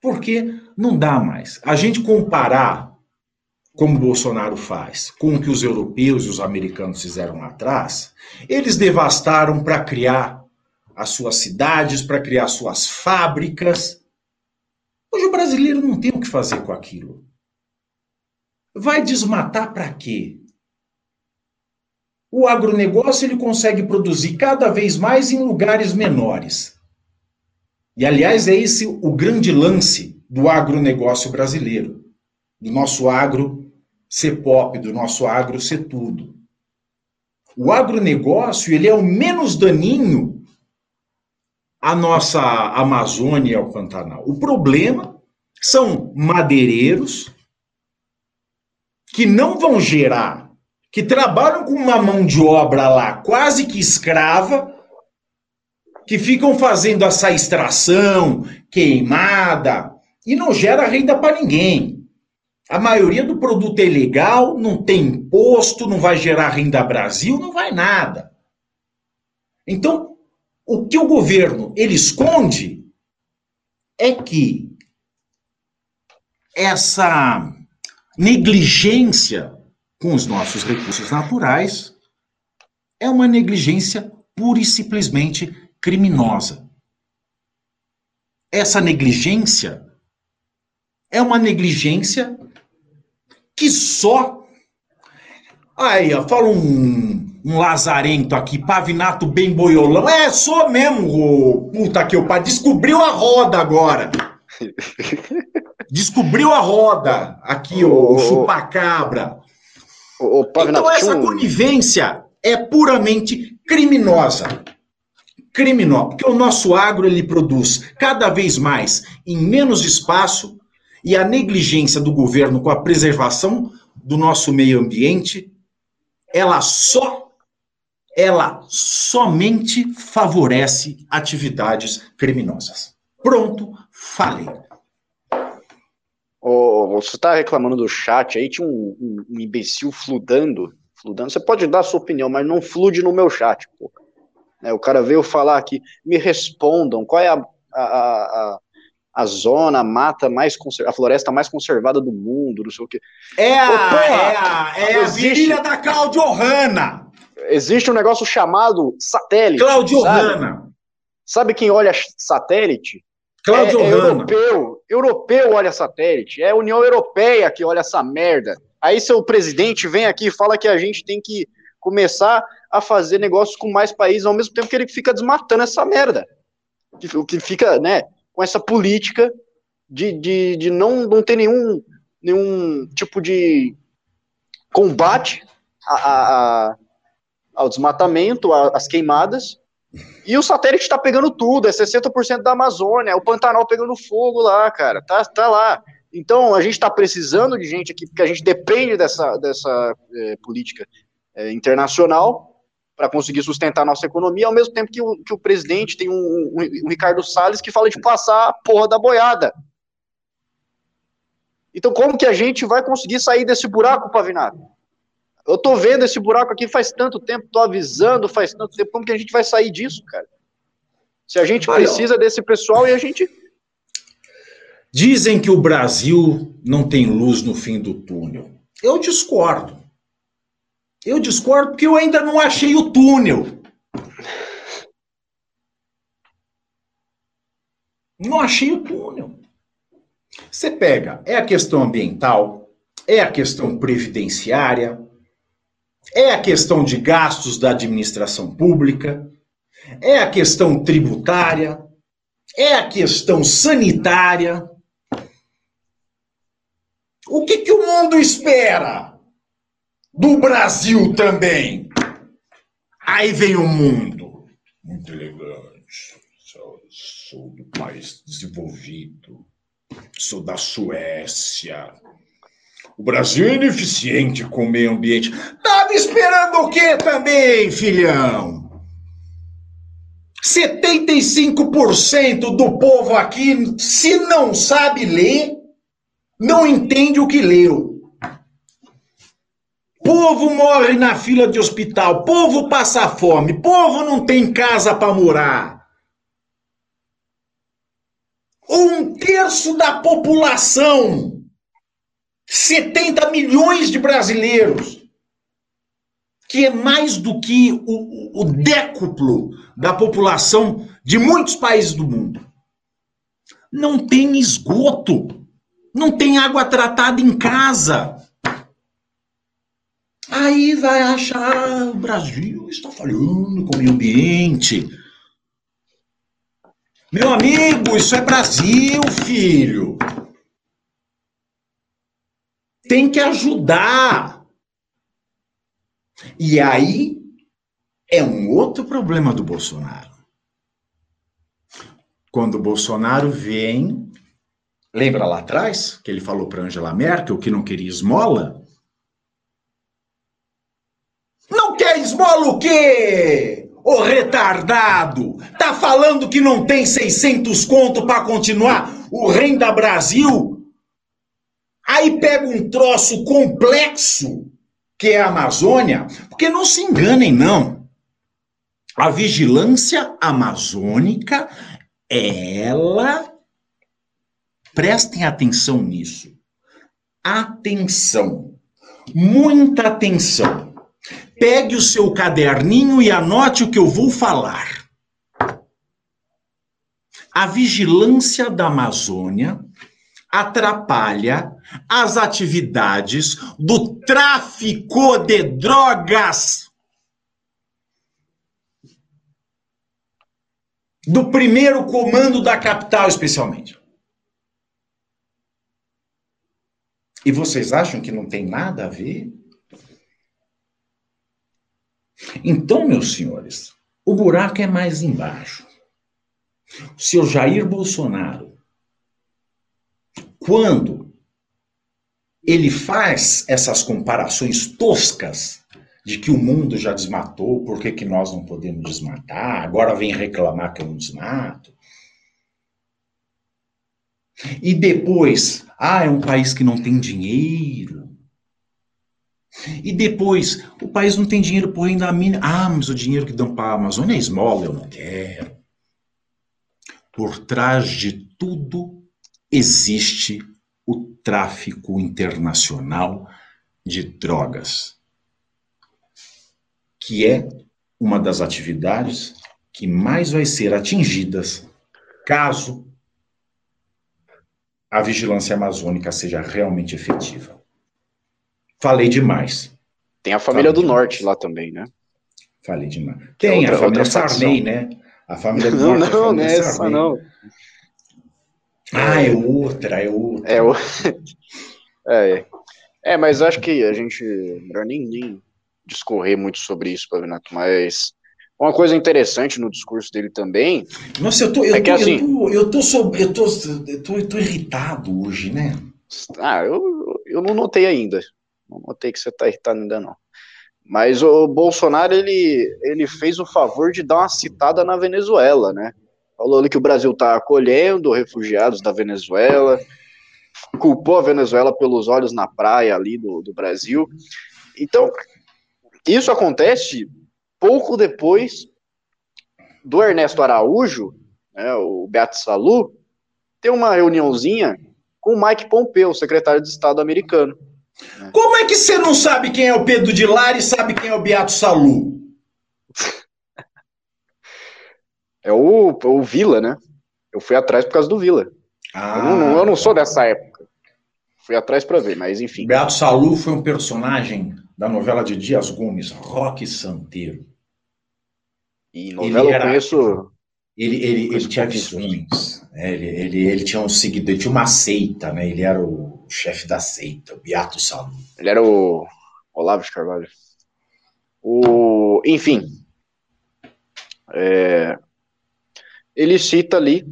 Porque não dá mais. A gente comparar, como Bolsonaro faz, com o que os europeus e os americanos fizeram lá atrás, eles devastaram para criar as suas cidades, para criar suas fábricas. Hoje o brasileiro não tem o que fazer com aquilo. Vai desmatar para quê? O agronegócio ele consegue produzir cada vez mais em lugares menores. E aliás é esse o grande lance do agronegócio brasileiro, do nosso agro ser pop, do nosso agro ser tudo. O agronegócio ele é o menos daninho à nossa Amazônia e ao Pantanal. O problema são madeireiros que não vão gerar, que trabalham com uma mão de obra lá quase que escrava, que ficam fazendo essa extração, queimada, e não gera renda para ninguém. A maioria do produto é legal, não tem imposto, não vai gerar renda Brasil, não vai nada. Então, o que o governo ele esconde é que essa negligência com os nossos recursos naturais é uma negligência pura e simplesmente criminosa. Essa negligência é uma negligência que só. Aí, ó, fala um, um lazarento aqui, pavinato bem boiolão. É, sou mesmo, ô, puta que eu pai. Descobriu a roda agora. Descobriu a roda aqui, o, o chupacabra. O, o então, essa conivência é puramente criminosa. Criminosa, porque o nosso agro ele produz cada vez mais em menos espaço e a negligência do governo com a preservação do nosso meio ambiente, ela só ela somente favorece atividades criminosas. Pronto, falei. Oh, você está reclamando do chat aí, tinha um, um, um, imbecil fludando, fludando. Você pode dar a sua opinião, mas não flude no meu chat, pô. É, o cara veio falar aqui, me respondam, qual é a, a, a, a zona, a mata mais a floresta mais conservada do mundo, não sei o quê. É a, Opa, é a, é a virilha da Claudio Hanna. Existe um negócio chamado satélite. Claudio Hanna. Sabe quem olha satélite? Cláudio é, é europeu, europeu olha satélite, é a União Europeia que olha essa merda. Aí seu presidente vem aqui e fala que a gente tem que começar a fazer negócios com mais países ao mesmo tempo que ele fica desmatando essa merda. O que fica, né, com essa política de, de, de não, não ter nenhum, nenhum tipo de combate a, a, ao desmatamento, às queimadas, e o satélite está pegando tudo, é 60% da Amazônia, é o Pantanal pegando fogo lá, cara, tá, tá lá. Então, a gente está precisando de gente aqui, porque a gente depende dessa, dessa é, política é, internacional para conseguir sustentar a nossa economia, ao mesmo tempo que o, que o presidente tem um, um, um Ricardo Salles que fala de passar a porra da boiada. Então, como que a gente vai conseguir sair desse buraco, Pavinato? Eu tô vendo esse buraco aqui faz tanto tempo, tô avisando faz tanto tempo, como que a gente vai sair disso, cara? Se a gente precisa desse pessoal e a gente. Dizem que o Brasil não tem luz no fim do túnel. Eu discordo. Eu discordo porque eu ainda não achei o túnel. Não achei o túnel. Você pega, é a questão ambiental, é a questão previdenciária, é a questão de gastos da administração pública, é a questão tributária, é a questão sanitária. O que, que o mundo espera do Brasil também? Aí vem o mundo. Muito elegante. Sou, sou do país desenvolvido. Sou da Suécia O Brasil é ineficiente com o meio ambiente. Tava esperando o quê também, filhão? 75% do povo aqui, se não sabe ler, não entende o que leu. Povo morre na fila de hospital, povo passa fome, povo não tem casa para morar. Um terço da população, 70 milhões de brasileiros, que é mais do que o, o décuplo da população de muitos países do mundo. Não tem esgoto, não tem água tratada em casa. Aí vai achar o Brasil está falhando com o meio ambiente. Meu amigo, isso é Brasil, filho. Tem que ajudar. E aí é um outro problema do Bolsonaro. Quando o Bolsonaro vem, lembra lá atrás que ele falou para Angela Merkel que não queria esmola? Não quer esmola o quê? Ô retardado! Tá falando que não tem 600 conto para continuar o Renda Brasil? Aí pega um troço complexo, que é a Amazônia, porque não se enganem, não. A vigilância amazônica, ela. Prestem atenção nisso. Atenção. Muita atenção. Pegue o seu caderninho e anote o que eu vou falar. A vigilância da Amazônia atrapalha as atividades do tráfico de drogas. Do primeiro comando da capital, especialmente. E vocês acham que não tem nada a ver? Então, meus senhores, o buraco é mais embaixo. O seu Jair Bolsonaro, quando ele faz essas comparações toscas de que o mundo já desmatou, por que, que nós não podemos desmatar? Agora vem reclamar que eu não desmato. E depois, ah, é um país que não tem dinheiro. E depois, o país não tem dinheiro por ainda a mina. Ah, mas o dinheiro que dão para a Amazônia é esmola, eu não quero. Por trás de tudo existe o tráfico internacional de drogas, que é uma das atividades que mais vai ser atingidas caso a vigilância amazônica seja realmente efetiva. Falei demais. Tem a família Falei do demais. Norte lá também, né? Falei demais. Que é Tem outra, a família Sarney, né? A família do Norte. Não, não, é essa não. Ah, é outra, é outra. É, o... é, é, mas acho que a gente. Melhor nem, nem discorrer muito sobre isso, Pavinato, mas. Uma coisa interessante no discurso dele também. Nossa, eu tô, eu, é tô, assim, eu, tô, eu, tô, sob, eu, tô, eu, tô, eu tô irritado hoje, né? Ah, eu, eu não notei ainda. Não notei que você está irritado ainda não. Mas o Bolsonaro, ele, ele fez o favor de dar uma citada na Venezuela, né? Falou ali que o Brasil está acolhendo refugiados da Venezuela, culpou a Venezuela pelos olhos na praia ali do, do Brasil. Então, isso acontece pouco depois do Ernesto Araújo, né, o Beato Salu, ter uma reuniãozinha com o Mike Pompeo, secretário de Estado americano. Como é que você não sabe quem é o Pedro de Lara e sabe quem é o Beato Salu? É o, o Vila, né? Eu fui atrás por causa do Vila. Ah, eu, não, eu não sou dessa época. Fui atrás para ver, mas enfim. Beato Salu foi um personagem da novela de Dias Gomes, Roque Santeiro. E novela era, eu conheço. Ele, ele, ele tinha visões. Né? Ele, ele, ele tinha um seguidor, ele tinha uma seita, né? Ele era o chefe da seita, o Beato Salu. Ele era o Olavo de Carvalho. O, enfim, é, ele cita ali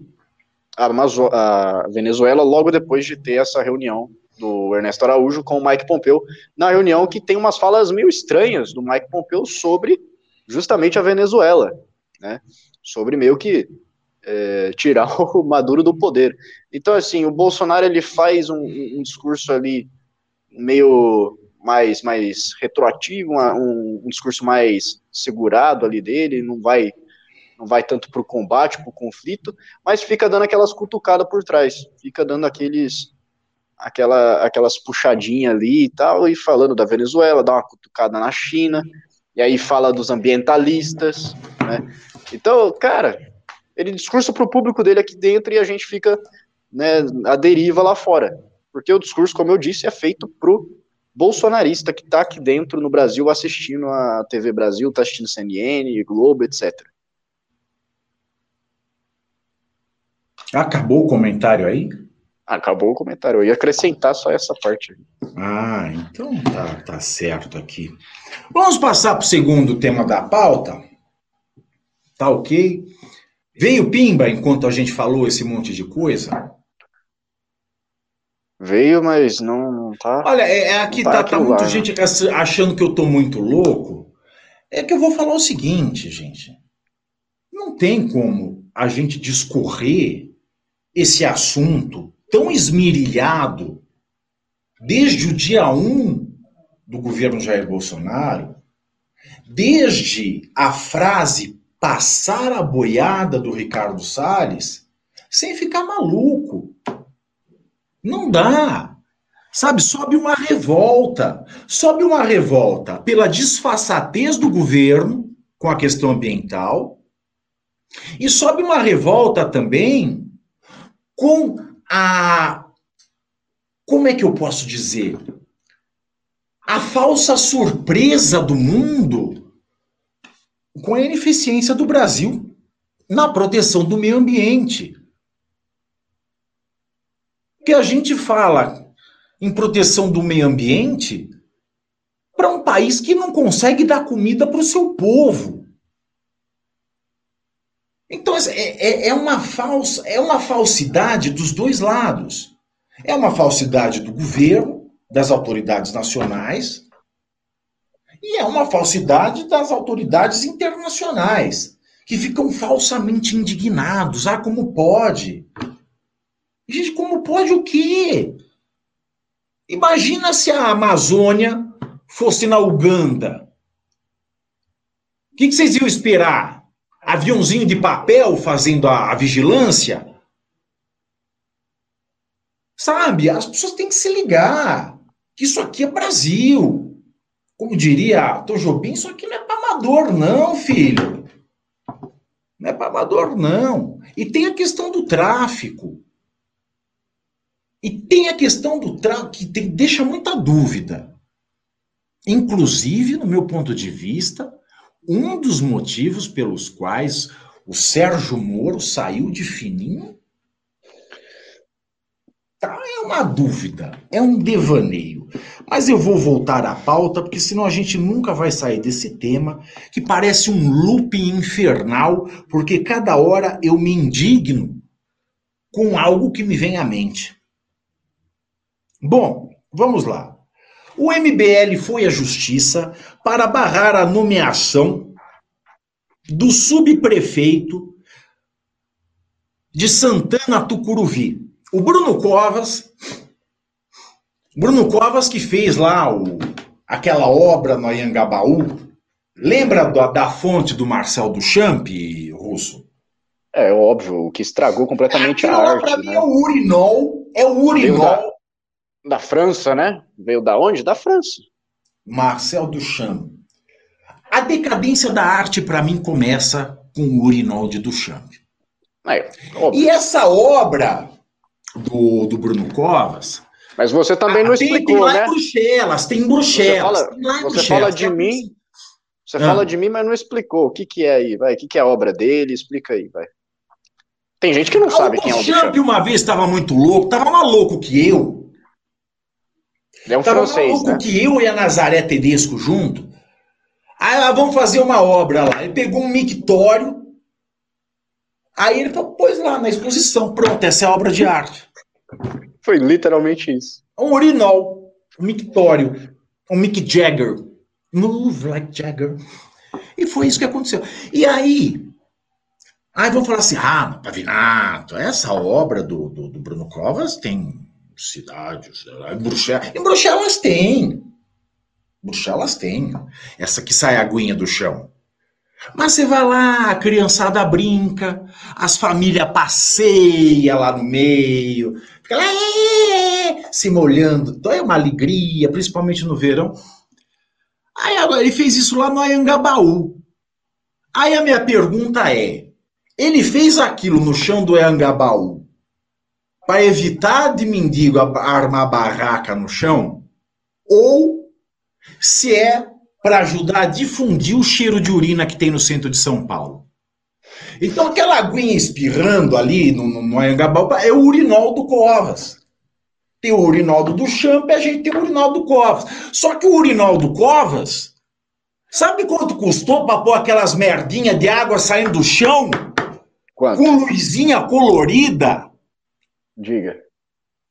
a, a, Venezuela logo depois de ter essa reunião do Ernesto Araújo com o Mike Pompeu na reunião que tem umas falas meio estranhas do Mike Pompeu sobre justamente a Venezuela, né? Sobre meio que é, tirar o Maduro do poder. Então, assim, o Bolsonaro ele faz um, um discurso ali meio mais, mais retroativo, um, um, discurso mais segurado ali dele, não vai não vai tanto para o combate, para o conflito, mas fica dando aquelas cutucadas por trás, fica dando aqueles aquela, aquelas puxadinhas ali e tal, e falando da Venezuela, dá uma cutucada na China, e aí fala dos ambientalistas, né? Então, cara, ele discurso para o público dele aqui dentro e a gente fica né, a deriva lá fora. Porque o discurso, como eu disse, é feito pro bolsonarista que está aqui dentro no Brasil assistindo a TV Brasil, está assistindo CNN, Globo, etc. Acabou o comentário aí? Acabou o comentário. Eu ia acrescentar só essa parte. Ah, então tá, tá certo aqui. Vamos passar para o segundo tema da pauta. Tá ok? Veio Pimba enquanto a gente falou esse monte de coisa? Veio, mas não, não tá. Olha, é, é aqui tá, tá, tá muita gente achando que eu tô muito louco. É que eu vou falar o seguinte, gente. Não tem como a gente discorrer esse assunto tão esmirilhado desde o dia 1 do governo Jair Bolsonaro, desde a frase passar a boiada do Ricardo Salles, sem ficar maluco. Não dá. Sabe, sobe uma revolta. Sobe uma revolta pela disfarçatez do governo com a questão ambiental. E sobe uma revolta também com a. Como é que eu posso dizer? A falsa surpresa do mundo com a ineficiência do Brasil na proteção do meio ambiente. Que a gente fala em proteção do meio ambiente para um país que não consegue dar comida para o seu povo. Então é, é, é, uma falsa, é uma falsidade dos dois lados. É uma falsidade do governo, das autoridades nacionais, e é uma falsidade das autoridades internacionais, que ficam falsamente indignados. Ah, como pode? Gente, como pode o quê? Imagina se a Amazônia fosse na Uganda. O que, que vocês iam esperar? aviãozinho de papel fazendo a, a vigilância. Sabe, as pessoas têm que se ligar que isso aqui é Brasil. Como diria Tom Jobim, isso aqui não é para amador, não, filho. Não é para amador, não. E tem a questão do tráfico. E tem a questão do tráfico que tem, deixa muita dúvida. Inclusive, no meu ponto de vista, um dos motivos pelos quais o Sérgio Moro saiu de fininho? Uma dúvida, é um devaneio. Mas eu vou voltar à pauta, porque senão a gente nunca vai sair desse tema, que parece um looping infernal, porque cada hora eu me indigno com algo que me vem à mente. Bom, vamos lá. O MBL foi à justiça para barrar a nomeação do subprefeito de Santana Tucuruvi, o Bruno Covas. Bruno Covas que fez lá o, aquela obra no Anhangabaú. Lembra da, da fonte do Marcel Duchamp, Russo? É óbvio, o que estragou completamente Aquilo a arte. Mim né? é o urinol, é o urinol da França, né? Veio da onde? Da França. Marcel Duchamp. A decadência da arte, para mim, começa com o urinol de Duchamp. É, e essa obra do, do Bruno Covas. Mas você também não explicou, tem lá né? Em Bruxelas, tem em Bruxelas. Você fala, você fala de mim. Você ah. fala de mim, mas não explicou. O que, que é aí? Vai? O que, que é a obra dele? Explica aí, vai. Tem gente que não ah, sabe quem é o Duchamp. uma vez estava muito louco, estava mais louco que eu. É um Tava francês, maluco né? que eu e a Nazaré Tedesco junto. Aí lá, vamos fazer uma obra lá. Ele pegou um mictório. Aí ele pôs lá na exposição. Pronto, essa é a obra de arte. Foi literalmente isso. Um urinol, um mictório, um Mick Jagger. Move like Jagger. E foi isso que aconteceu. E aí, aí vão falar assim: ah, Pavinato, essa obra do, do, do Bruno Covas tem cidades, em Bruxelas. Em Bruxelas tem. Bruxelas tem. Essa que sai a aguinha do chão. Mas você vai lá, a criançada brinca, as famílias passeiam lá no meio, fica lá se molhando, então é uma alegria, principalmente no verão. Aí agora ele fez isso lá no Ayangabaú. Aí a minha pergunta é: ele fez aquilo no chão do Ayangabaú para evitar de mendigo armar barraca no chão? Ou se é para ajudar a difundir o cheiro de urina que tem no centro de São Paulo? Então aquela aguinha espirrando ali no, no, no Ayangabaú é o urinol do Covas. Tem o Urinaldo do Champ e a gente tem o Urinaldo Covas. Só que o Urinaldo Covas, sabe quanto custou para pôr aquelas merdinhas de água saindo do chão? Quanto? Com luzinha colorida? Diga.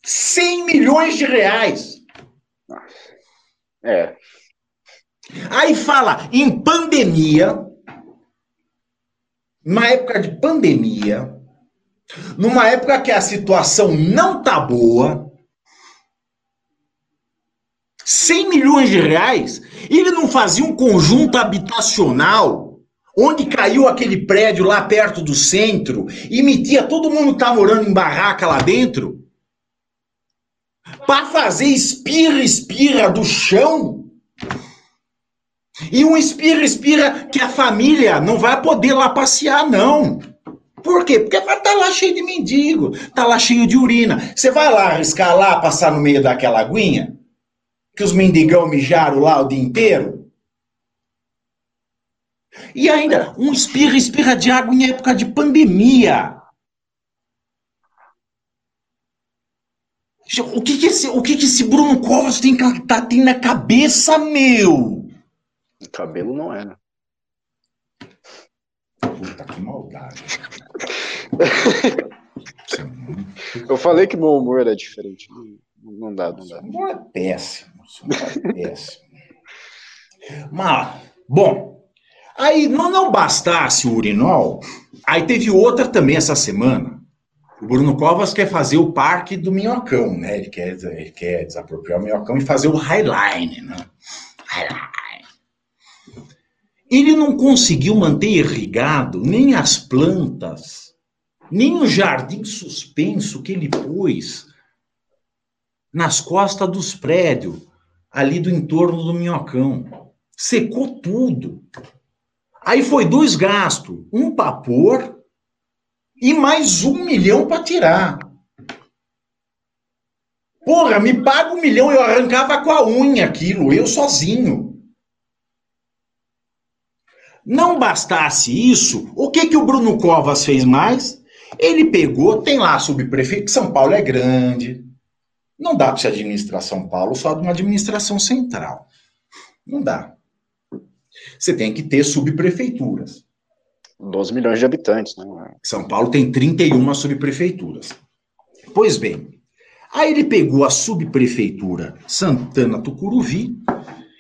100 milhões de reais. É. Aí fala em pandemia, numa época de pandemia, numa época que a situação não tá boa, 100 milhões de reais, ele não fazia um conjunto habitacional onde caiu aquele prédio lá perto do centro e metia todo mundo tá morando em barraca lá dentro para fazer espirra-espirra do chão. E um espirra-espirra que a família não vai poder lá passear, não. Por quê? Porque vai estar tá lá cheio de mendigo, tá lá cheio de urina. Você vai lá arriscar lá, passar no meio daquela aguinha? que os mendigão mijaram lá o dia inteiro? E ainda, um espirra, espirra de água em época de pandemia. O que que esse, o que que esse Bruno Covas tem, tá, tem na cabeça, meu? Cabelo não é, né? Puta, que maldade. Eu falei que meu humor era diferente. Não dá, não dá. Seu humor é péssimo. Seu humor é péssimo. Mas, bom, aí não, não bastasse o urinol, aí teve outra também essa semana. O Bruno Covas quer fazer o parque do minhocão, né? Ele quer, ele quer desapropriar o minhocão e fazer o highline, né? Highline. Ele não conseguiu manter irrigado nem as plantas, nem o jardim suspenso que ele pôs nas costas dos prédios, ali do entorno do Minhocão. Secou tudo. Aí foi dois gastos, um para pôr e mais um milhão para tirar. Porra, me paga um milhão, eu arrancava com a unha aquilo, eu sozinho. Não bastasse isso, o que que o Bruno Covas fez mais? Ele pegou, tem lá a subprefeito, São Paulo é grande, não dá para se administrar São Paulo só de uma administração central. Não dá. Você tem que ter subprefeituras. 12 milhões de habitantes, né? São Paulo tem 31 subprefeituras. Pois bem, aí ele pegou a subprefeitura Santana Tucuruvi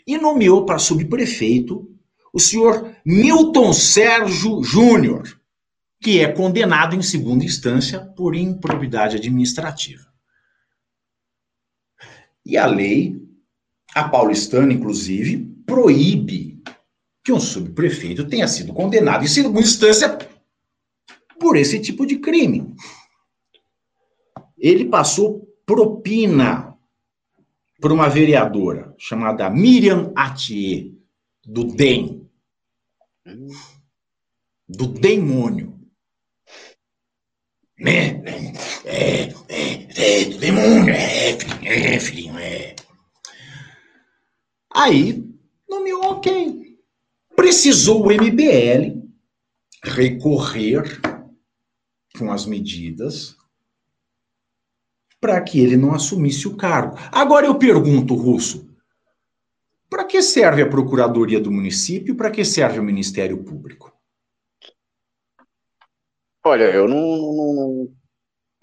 e nomeou para subprefeito o senhor Milton Sérgio Júnior, que é condenado em segunda instância por improbidade administrativa. E a lei, a paulistana, inclusive, proíbe que um subprefeito tenha sido condenado em segunda instância por esse tipo de crime. Ele passou propina por uma vereadora chamada Miriam Atier, do DEM. Do demônio. Né? É, é, é, do demônio, é, é, filhinho, é. Aí, nomeou ok. Precisou o MBL recorrer com as medidas para que ele não assumisse o cargo. Agora eu pergunto, Russo, para que serve a Procuradoria do município? Para que serve o Ministério Público? Olha, eu não, não,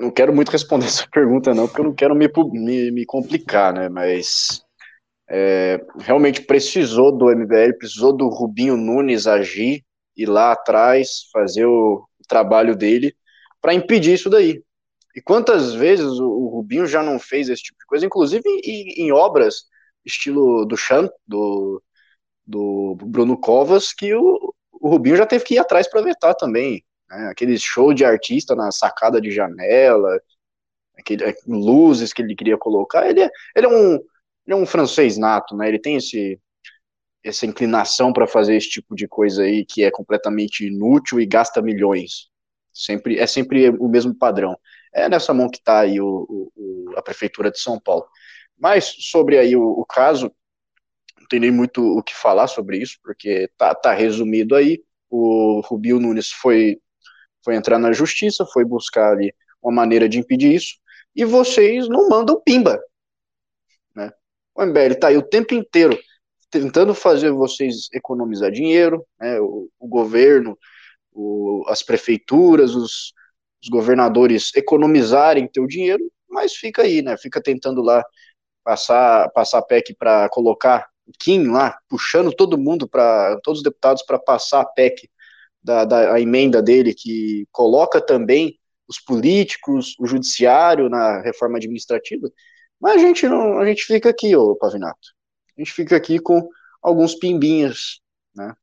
não quero muito responder essa pergunta, não, porque eu não quero me, me, me complicar, né? Mas é, realmente precisou do MBL, precisou do Rubinho Nunes agir, ir lá atrás, fazer o, trabalho dele para impedir isso daí. E quantas vezes o, o, Rubinho já não fez esse tipo de coisa, inclusive em, em obras estilo do Chan, do, do Bruno Covas, que o, o Rubinho já teve que ir atrás para vetar também. Né? Aquele show de artista na sacada de janela, aquele, é, luzes que ele queria colocar. Ele é, ele é, um, ele é um francês nato, né? Ele tem esse, essa inclinação para fazer esse tipo de coisa aí que é completamente inútil e gasta milhões. Sempre, é sempre o mesmo padrão. É nessa mão que está aí o, o, a prefeitura de São Paulo. Mas sobre aí o, o, caso, não tem nem muito o que falar sobre isso, porque tá, tá resumido aí. O Rubio Nunes foi, foi entrar na justiça, foi buscar ali uma maneira de impedir isso, e vocês não mandam pimba. Né? O MBL tá aí o tempo inteiro tentando fazer vocês economizar dinheiro, né? o, o governo, o, as prefeituras, os, os governadores economizarem teu dinheiro, mas fica aí, né? Fica tentando lá passar passar PEC para colocar o Kim lá, puxando todo mundo para todos os deputados para passar a PEC da, da a emenda dele que coloca também os políticos, o judiciário na reforma administrativa. Mas a gente não, a gente fica aqui, ô Pavinato. A gente fica aqui com alguns pimbinhas, né?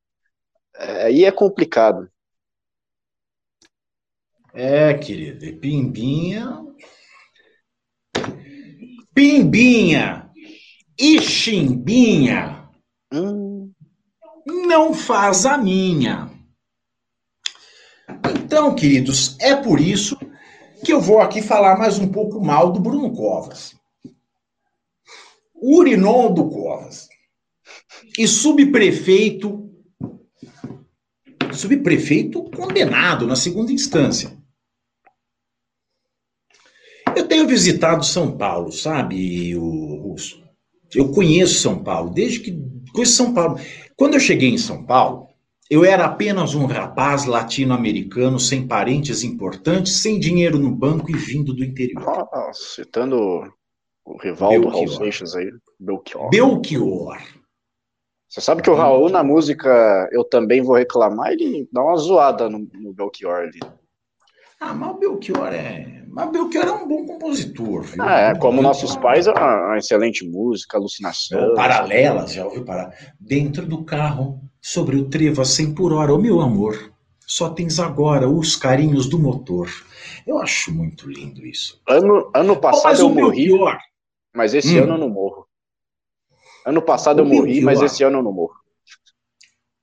É, aí é complicado. É, querido, pimbinha Pimbinha e chimbinha hum. não faz a minha. Então, queridos, é por isso que eu vou aqui falar mais um pouco mal do Bruno Covas. Urinon Covas e subprefeito subprefeito condenado na segunda instância. Eu tenho visitado São Paulo, sabe, o Russo? Eu conheço São Paulo, desde que conheço São Paulo. Quando eu cheguei em São Paulo, eu era apenas um rapaz latino-americano sem parentes importantes, sem dinheiro no banco e vindo do interior. Ah, citando o rival do Raul Seixas aí, Belchior. Belchior. Você sabe que o Raul, na música Eu Também Vou Reclamar, ele dá uma zoada no, no Belchior ali. Ah, mas o Belchior é. Mas Belchior é um bom compositor, viu? Ah, é, como nossos pais, é uma, uma, excelente música, alucinação. Paralelas, já ouviu parar? Dentro do carro, sobre o trevo a 100 por hora, o meu amor. Só tens agora os carinhos do motor. Eu acho muito lindo isso. Ano, ano passado oh, eu morri, Belchior... mas esse hum. ano eu não morro. Ano passado o eu morri, Belchior... mas esse ano eu não morro.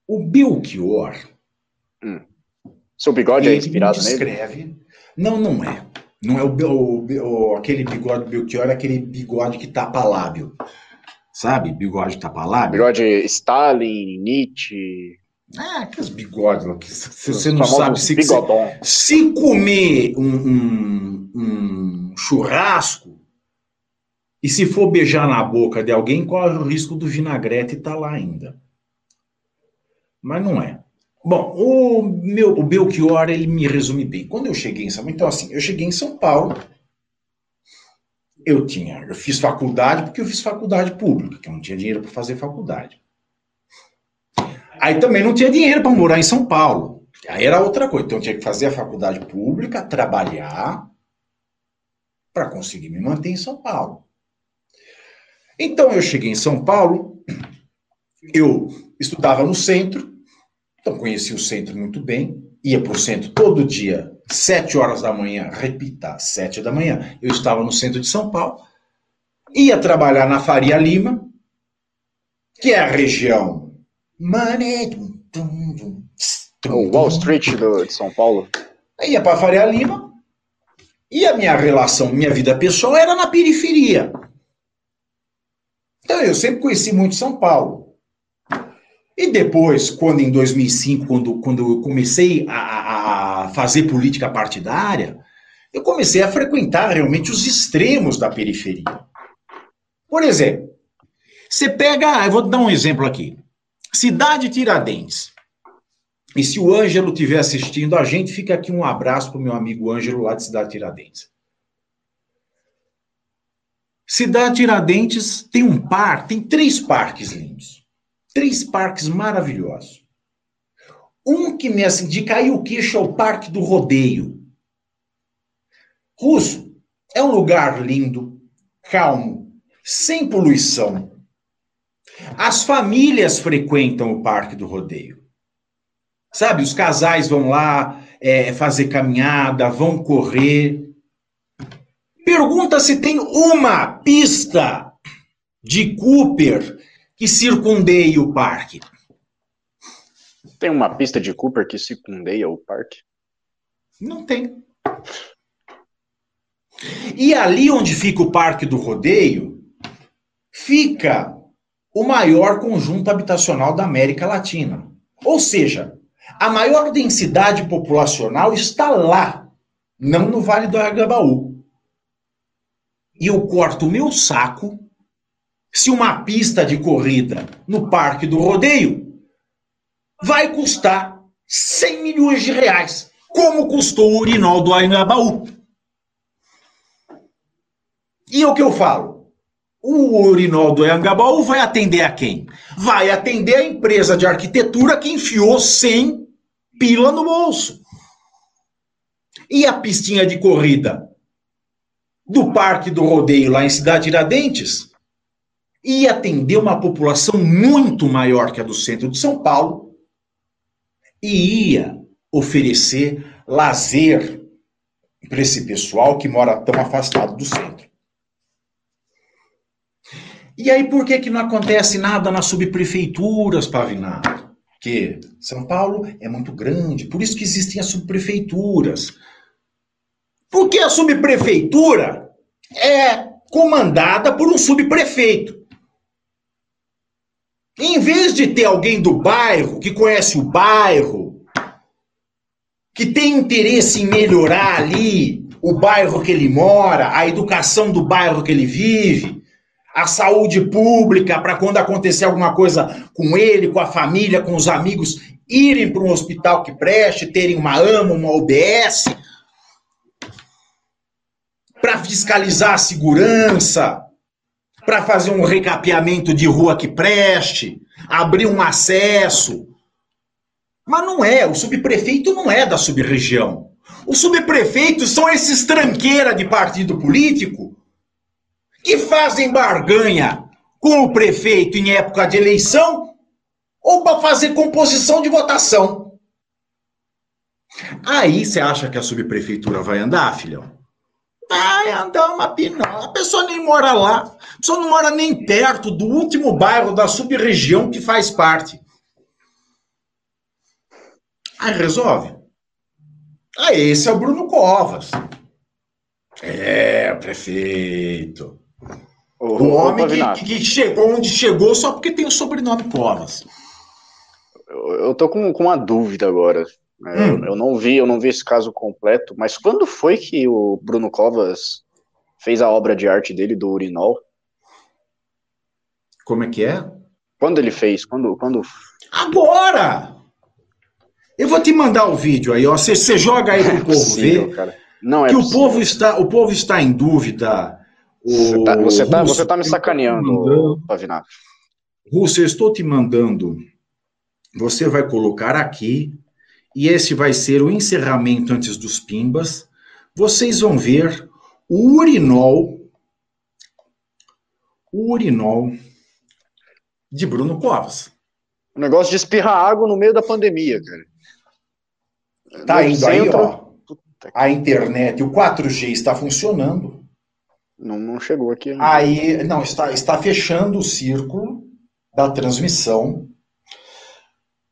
O Belchior. Hum seu bigode é inspirado descreve... nele? Não, não é. Não é o, o, o, aquele bigode do Belchior, é aquele bigode que tapa lábio. Sabe? Bigode tapa lábio. Bigode Stalin, Nietzsche. Ah, aqueles bigodes que se, você não sabe se, se, se comer um, um, um, churrasco e se for beijar na boca de alguém, corre o risco do vinagrete estar tá lá ainda. Mas não é. Bom, o meu o Belchior, ele me resume bem. Quando eu cheguei em São Paulo, então assim, eu cheguei em São Paulo, eu tinha, eu fiz faculdade porque eu fiz faculdade pública, que eu não tinha dinheiro para fazer faculdade. Aí também não tinha dinheiro para morar em São Paulo. Aí era outra coisa. Então eu tinha que fazer a faculdade pública, trabalhar para conseguir me manter em São Paulo. Então eu cheguei em São Paulo, eu estudava no centro, então, conheci o centro muito bem, ia para o centro todo dia, sete horas da manhã, repita, sete da manhã. Eu estava no centro de São Paulo, ia trabalhar na Faria Lima, que é a região. O Wall Street de São Paulo. Ia para a Faria Lima, e a minha relação, minha vida pessoal era na periferia. Então, eu sempre conheci muito São Paulo. E depois, quando em 2005, quando, quando eu comecei a, a fazer política partidária, eu comecei a frequentar realmente os extremos da periferia. Por exemplo, você pega, eu vou dar um exemplo aqui. Cidade Tiradentes. E se o Ângelo estiver assistindo a gente, fica aqui um abraço para o meu amigo Ângelo lá de Cidade Tiradentes. Cidade Tiradentes tem um parque, tem três parques lindos. Três parques maravilhosos. Um que me assim, de cair o queixo é o Parque do Rodeio. Russo é um lugar lindo, calmo, sem poluição. As famílias frequentam o Parque do Rodeio. Sabe, os casais vão lá é, fazer caminhada, vão correr. Pergunta se tem uma pista de Cooper que circundeie o parque. Tem uma pista de Cooper que circundeia o parque? Não tem. E ali onde fica o Parque do Rodeio, fica o maior conjunto habitacional da América Latina. Ou seja, a maior densidade populacional está lá, não no Vale do Agabaú. E eu corto o meu saco se uma pista de corrida no Parque do Rodeio vai custar 100 milhões de reais, como custou o urinol do Anhangabaú. E o que eu falo? O urinol do Anhangabaú vai atender a quem? Vai atender a empresa de arquitetura que enfiou 100 pila no bolso. E a pistinha de corrida do Parque do Rodeio lá em Cidade Tiradentes ia atender uma população muito maior que a do centro de São Paulo e ia oferecer lazer para esse pessoal que mora tão afastado do centro. E aí, por que, que não acontece nada nas subprefeituras, Pavinato? Porque São Paulo é muito grande, por isso que existem as subprefeituras. Porque a subprefeitura é comandada por um subprefeito. Em vez de ter alguém do bairro, que conhece o bairro, que tem interesse em melhorar ali o bairro que ele mora, a educação do bairro que ele vive, a saúde pública, para quando acontecer alguma coisa com ele, com a família, com os amigos, irem para um hospital que preste, terem uma AMA, uma UBS, para fiscalizar a segurança, para fazer um recapeamento de rua que preste, abrir um acesso. Mas não é, o subprefeito não é da subregião. Os subprefeitos são esses tranqueira de partido político que fazem barganha com o prefeito em época de eleição ou para fazer composição de votação. Aí você acha que a subprefeitura vai andar, filhão? Vai andar uma pinóia. A pessoa nem mora lá. A pessoa não mora nem perto do último bairro da sub-região que faz parte. Aí resolve. Aí esse é o Bruno Covas. É, prefeito. O, o homem que, que, chegou onde chegou só porque tem o sobrenome Covas. Eu, eu tô com, com uma dúvida agora. É, hum. Eu, eu, não vi, eu não vi esse caso completo, mas quando foi que o Bruno Covas fez a obra de arte dele do urinol? Como é que é? Quando ele fez? Quando? quando... Agora! Eu vou te mandar o vídeo aí, ó. Você joga aí pro povo ver. Cara. Não é que possível. o povo está, o povo está em dúvida. Você tá, você tá, você tá me sacaneando, Pavinato. Russo, eu estou te mandando. Você vai colocar aqui e esse vai ser o encerramento antes dos pimbas. Vocês vão ver o urinol, o urinol de Bruno Covas. O negócio de espirrar água no meio da pandemia, cara. Tá no indo centro... aí, ó. A internet, o 4G está funcionando. Não, não chegou aqui. Ainda. Aí, não, está, está fechando o círculo da transmissão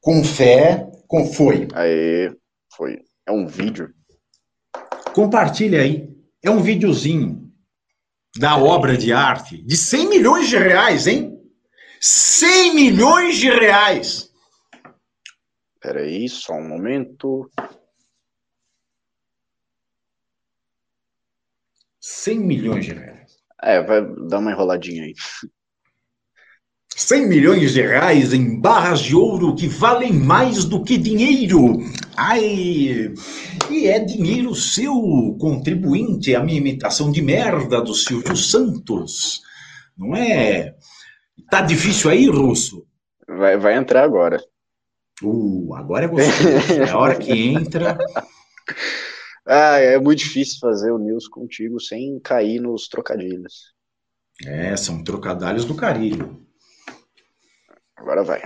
com fé, com foi. Aí, foi. É um vídeo. Compartilha aí. É um videozinho da obra de arte de 100 milhões de reais, hein? 100 milhões de reais. Peraí, só um momento. 100 milhões de reais. É, vai dar uma enroladinha aí. 100 milhões de reais em barras de ouro que valem mais do que dinheiro. Ai, e é dinheiro seu, contribuinte, a minha imitação de merda do Silvio Santos. Não é? Tá difícil aí, Russo? Vai, vai entrar agora. Uh, agora é gostoso. é a hora que entra. Ah, é muito difícil fazer o news contigo sem cair nos trocadilhos. É, são trocadilhos do carilho. Agora vai.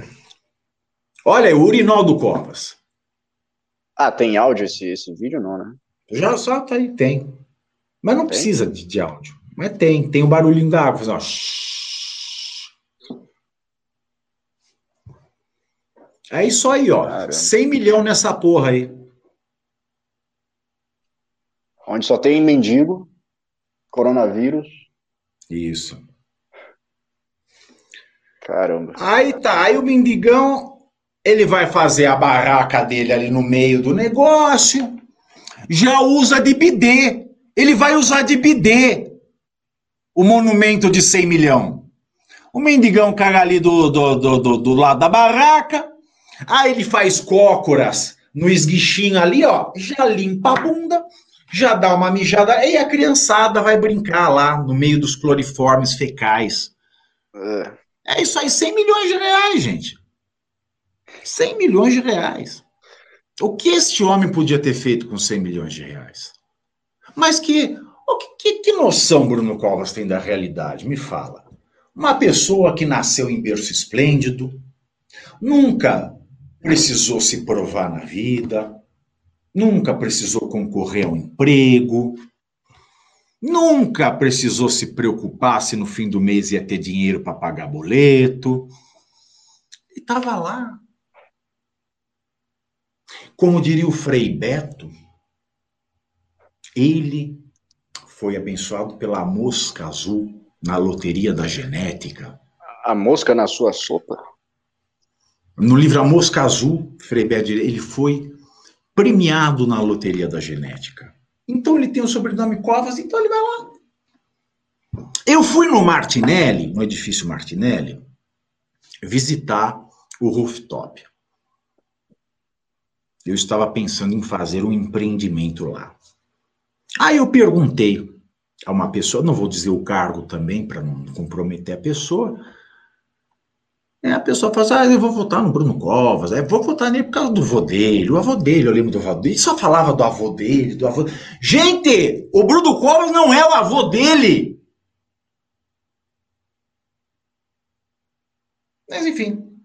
Olha, o Urinaldo Copas. Ah, tem áudio esse, esse vídeo não, né? Já só tá aí, tem. Mas não tem? precisa de, de, áudio. Mas tem, tem o barulhinho da água. Ó. É isso aí, ó. Caramba. 100 milhões nessa porra aí. Onde só tem mendigo, coronavírus. Isso. Caramba. Aí tá, aí o mendigão, ele vai fazer a barraca dele ali no meio do negócio, já usa de bidê. Ele vai usar de bidê o monumento de 100 milhão. O mendigão caga ali do, do, do, do, do lado da barraca, aí ele faz cócoras no esguichinho ali, ó, já limpa a bunda, já dá uma mijada, e a criançada vai brincar lá no meio dos cloriformes fecais. É, é isso aí, 100 milhões de reais, gente. 100 milhões de reais. O que este homem podia ter feito com 100 milhões de reais? Mas que, que, que noção Bruno Covas tem da realidade? Me fala. Uma pessoa que nasceu em berço esplêndido, nunca precisou se provar na vida, nunca precisou concorrer ao emprego, nunca precisou se preocupar se no fim do mês ia ter dinheiro para pagar boleto. E estava lá. Como diria o Frei Beto, ele foi abençoado pela mosca azul na loteria da genética. A mosca na sua sopa? No livro A Mosca Azul, Frei Beto, ele foi premiado na loteria da genética. Então ele tem o sobrenome Covas, então ele vai lá. Eu fui no Martinelli, no edifício Martinelli, visitar o rooftop. Eu estava pensando em fazer um empreendimento lá. Aí eu perguntei a uma pessoa, não vou dizer o cargo também para não comprometer a pessoa, é, a pessoa fala assim, ah, eu vou votar no Bruno Covas, é, vou votar nele por causa do avô dele, o avô dele, eu lembro do avô dele, só falava do avô dele, do avô... Gente, o Bruno Covas não é o avô dele! Mas enfim,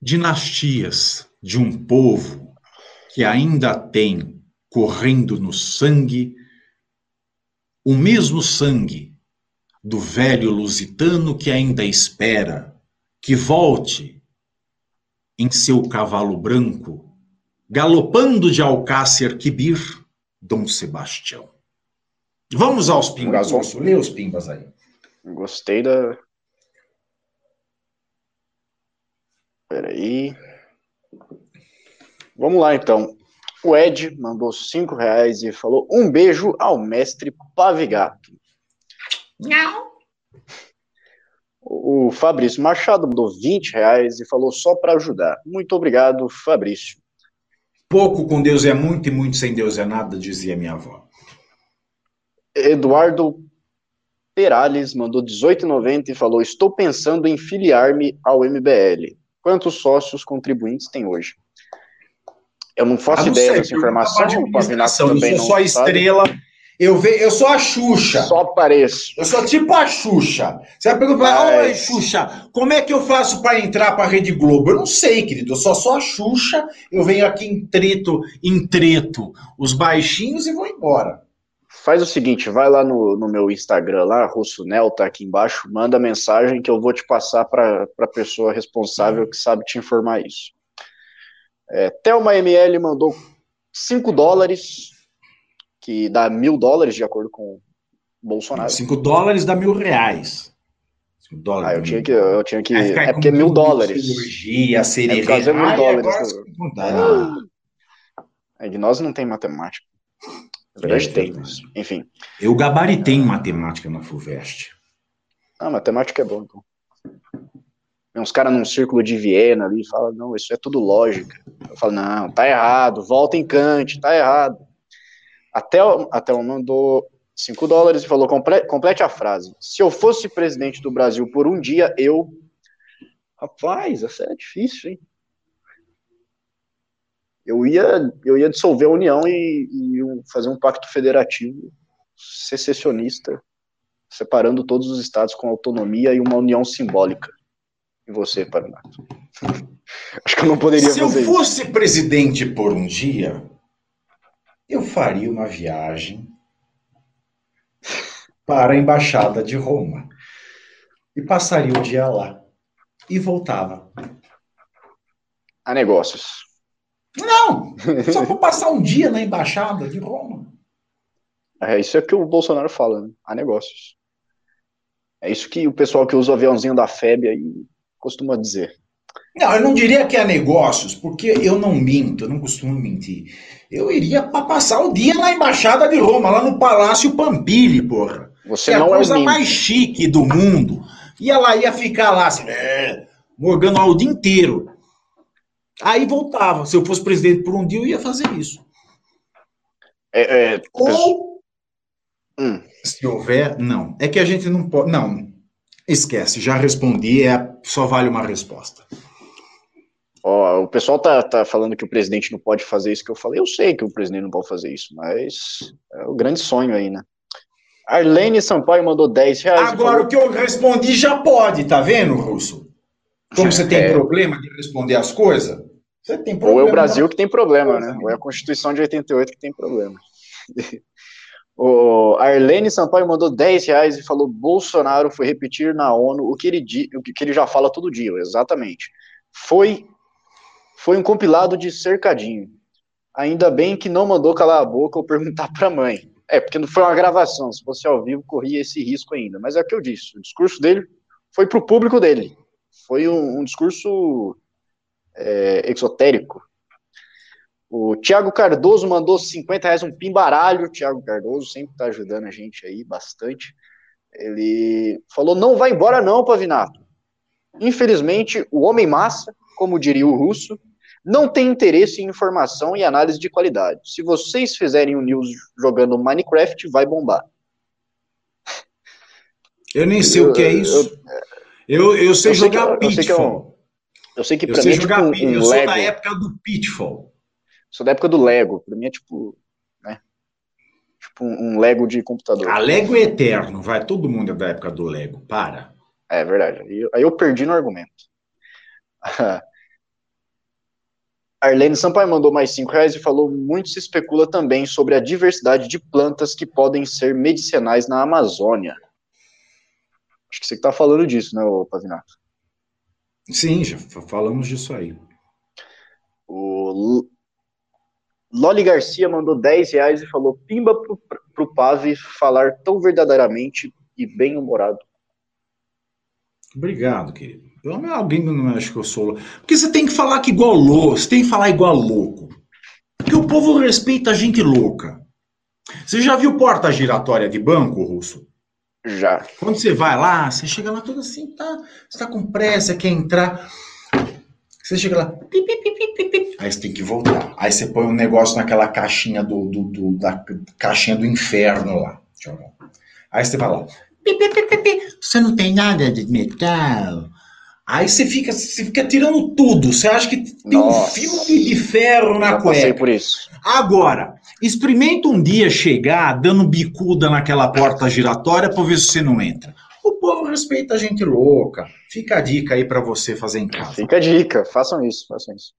dinastias de um povo que ainda tem correndo no sangue o mesmo sangue do velho lusitano que ainda espera que volte em seu cavalo branco, galopando de Alcácer Quibir, Dom Sebastião. Vamos aos pimbas, Posso ler os pimbas aí. Gostei da. Peraí. Vamos lá então. O Ed mandou cinco reais e falou um beijo ao mestre Pavigato. Não. O Fabrício Machado mandou 20 reais e falou só para ajudar. Muito obrigado, Fabrício. Pouco com Deus é muito e muito sem Deus é nada, dizia minha avó. Eduardo Perales mandou 18,90 e falou: Estou pensando em filiar-me ao MBL. Quantos sócios contribuintes tem hoje? Eu não faço ah, não ideia sei, dessa informação. O Pavinato também não só estrela. Eu, ve, eu sou a Xuxa. Só pareço. Eu sou tipo a Xuxa. Você vai perguntar, oi, Xuxa, como é que eu faço para entrar para a Rede Globo? Eu não sei, querido. Eu só sou a Xuxa. Eu venho aqui em treto, em treto os baixinhos e vou embora. Faz o seguinte, vai lá no, no meu Instagram lá, Russo Nel, tá aqui embaixo, manda mensagem que eu vou te passar para a pessoa responsável que sabe te informar isso. É, Thelma ML mandou 5 dólares que dá mil dólares, de acordo com o Bolsonaro. Cinco dólares dá mil reais. Cinco dólares. Ah, eu tinha que. Eu tinha que é porque é mil dólares. Cirurgia, cereja. É por causa mil dólares. É que nós não tem matemática. Na verdade, é, tem, mas, enfim. Eu gabaritei em matemática na FUVEST. Ah, matemática é bom, então. Tem uns caras num círculo de Viena ali e falam, não, isso é tudo lógica. Eu falo, não, tá errado, volta em cante, tá errado. Até, até o mandou 5 dólares e falou, complete a frase. Se eu fosse presidente do Brasil por um dia, eu... Rapaz, essa é difícil, hein? Eu ia, eu ia dissolver a União e, e fazer um pacto federativo secessionista, separando todos os estados com autonomia e uma união simbólica. E você, Paraná? Acho que eu não poderia Se fazer eu fosse isso. presidente por um dia, eu faria uma viagem para a embaixada de Roma e passaria o dia lá e voltava. A negócios. Não, só vou passar um dia na embaixada de Roma. É isso é que o Bolsonaro fala, né? A negócios. É isso que o pessoal que usa o aviãozinho da FEB aí costuma dizer. Não, eu não diria que é negócios, porque eu não minto, eu não costumo mentir. Eu iria para passar o dia na Embaixada de Roma, lá no Palácio Pampili, porra. Você que não é a coisa é mais chique do mundo. E ela ia ficar lá, assim, é, morgando o dia inteiro. Aí voltava. Se eu fosse presidente por um dia, eu ia fazer isso. É, é, Ou, hum. se houver, não. É que a gente não pode. Não, esquece, já respondi, é, só vale uma resposta. Ó, o pessoal tá, tá falando que o presidente não pode fazer isso que eu falei. Eu sei que o presidente não pode fazer isso, mas é o grande sonho aí, né? Arlene Sampaio mandou 10 reais. Agora o que eu respondi já pode, tá vendo, Russo? Como você tem é... problema de responder as coisas, você tem problema. Ou é o Brasil que tem problema, né? Ou é a Constituição de 88 que tem problema. O Arlene Sampaio mandou 10 reais e falou: Bolsonaro foi repetir na ONU o que ele, o que ele já fala todo dia, exatamente. Foi foi um compilado de cercadinho. Ainda bem que não mandou calar a boca ou perguntar para a mãe. É, porque não foi uma gravação, se fosse ao vivo corria esse risco ainda. Mas é o que eu disse, o discurso dele foi para o público dele. Foi um, um discurso é, exotérico. O Tiago Cardoso mandou 50 reais, um pimbaralho. O Tiago Cardoso sempre está ajudando a gente aí bastante. Ele falou: não vai embora, não, Pavinato. Infelizmente, o homem massa, como diria o russo, não tem interesse em informação e análise de qualidade. Se vocês fizerem o news jogando Minecraft, vai bombar. Eu nem sei eu, o que é isso. Eu, eu, eu sei eu jogar sei que, Pitfall. Eu sei que, eu sei que pra mim é tipo um, Eu sou Lego. da época do Pitfall. Sou da época do Lego. Pra mim é tipo. Né? Tipo um, um Lego de computador. A Lego é eterno, vai. Todo mundo é da época do Lego. Para. É verdade. Aí, aí eu perdi no argumento. Arlene Sampaio mandou mais cinco reais e falou: muito se especula também sobre a diversidade de plantas que podem ser medicinais na Amazônia. Acho que você está falando disso, né, Pavinato? Sim, já falamos disso aí. O Loli Garcia mandou 10 reais e falou: Pimba pro, pro Pave falar tão verdadeiramente e bem-humorado. Obrigado, querido. Pelo menos alguém não acha que eu sou louco. Porque você tem que falar que igual louco, você tem que falar igual louco. Porque o povo respeita a gente louca. Você já viu porta giratória de banco, Russo? Já. Quando você vai lá, você chega lá todo assim, tá, você tá com pressa, quer entrar. Você chega lá, pip, pip, pip, aí você tem que voltar. Aí você põe um negócio naquela caixinha do, do, do da caixinha do inferno lá. Aí você vai lá, você não tem nada de metal. Aí você fica, você fica tirando tudo. Você acha que tem Nossa. um filme de ferro na Já cueca. Por isso. Agora, experimenta um dia chegar dando bicuda naquela porta giratória para ver se você não entra. O povo respeita a gente louca. Fica a dica aí para você fazer em casa. Fica a dica, façam isso, façam isso.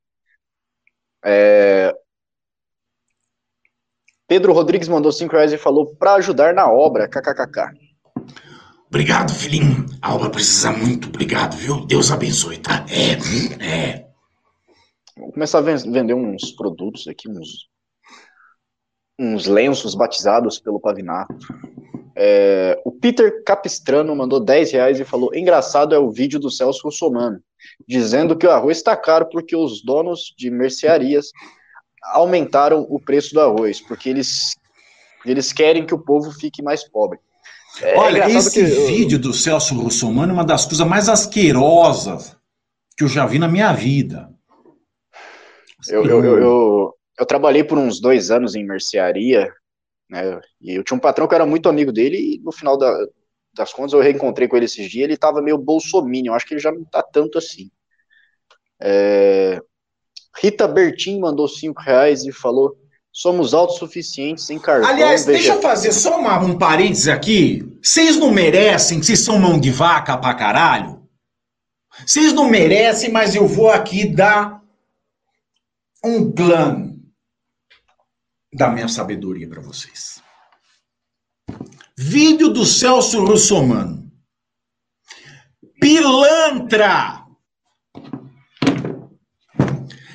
É... Pedro Rodrigues mandou 5 reais e falou para ajudar na obra, kkkk. Obrigado, filhinho. A obra precisa muito, obrigado, viu? Deus abençoe, tá? É, é. Vou começar a vender uns produtos aqui, uns, uns lenços batizados pelo Pavinato. É, o Peter Capistrano mandou 10 reais e falou: engraçado é o vídeo do Celso Russomano, dizendo que o arroz está caro porque os donos de mercearias aumentaram o preço do arroz, porque eles, eles querem que o povo fique mais pobre. É Olha, esse que... vídeo do Celso Russomano é uma das coisas mais asquerosas que eu já vi na minha vida. Eu, eu, eu, eu, eu trabalhei por uns dois anos em mercearia, né? E eu tinha um patrão que era muito amigo dele, e no final da, das contas eu reencontrei com ele esses dias, ele tava meio bolsominion, acho que ele já não tá tanto assim. É... Rita Bertin mandou cinco reais e falou: somos autossuficientes em carvão. Aliás, deixa eu fazer só uma, um parênteses aqui. Vocês não merecem, vocês são mão de vaca pra caralho? Vocês não merecem, mas eu vou aqui dar um plano da minha sabedoria para vocês. Vídeo do Celso Russomano. Pilantra!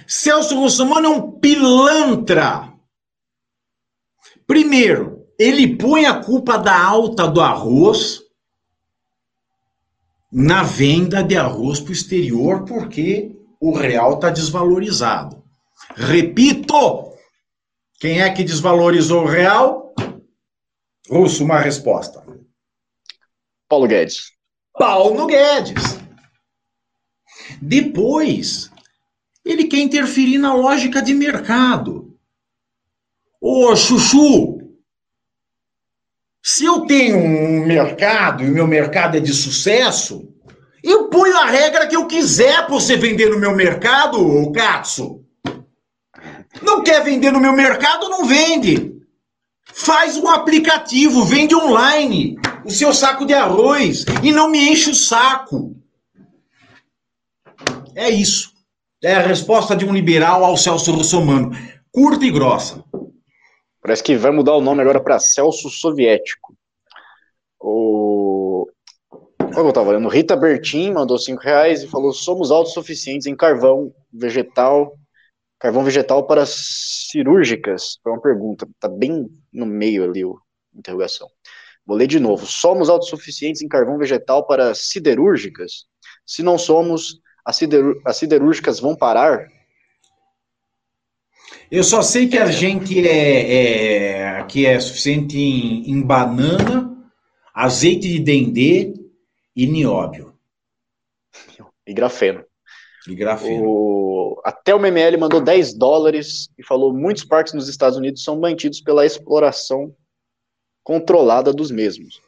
Celso Russomano é um pilantra. Primeiro, ele põe a culpa da alta do arroz na venda de arroz para o exterior porque o real está desvalorizado. Repito, quem é que desvalorizou o real? Russo, uma resposta. Paulo Guedes. Paulo Guedes. Depois, ele quer interferir na lógica de mercado. Ô, Chuchu, se eu tenho um mercado e o meu mercado é de sucesso, eu ponho a regra que eu quiser para você vender no meu mercado, Katsu. Não quer vender no meu mercado, não vende. Faz um aplicativo, vende online o seu saco de arroz e não me enche o saco. É isso. É a resposta de um liberal ao Celso Russomano. Curta e grossa. Parece que vai mudar o nome agora para Celso Soviético. O... Como eu estava olhando, Rita Bertin mandou cinco reais e falou: somos autossuficientes em carvão, vegetal, carvão vegetal para cirúrgicas. Foi uma pergunta, tá bem no meio ali a interrogação. Vou ler de novo. Somos autossuficientes em carvão vegetal para siderúrgicas? Se não somos, as, sider, as siderúrgicas vão parar? Eu só sei que a gente é, é que é suficiente em, em, banana, azeite de dendê e nióbio. E grafeno. E grafeno. O... Até o MML mandou 10 dólares e falou: muitos parques nos Estados Unidos são mantidos pela exploração controlada dos mesmos.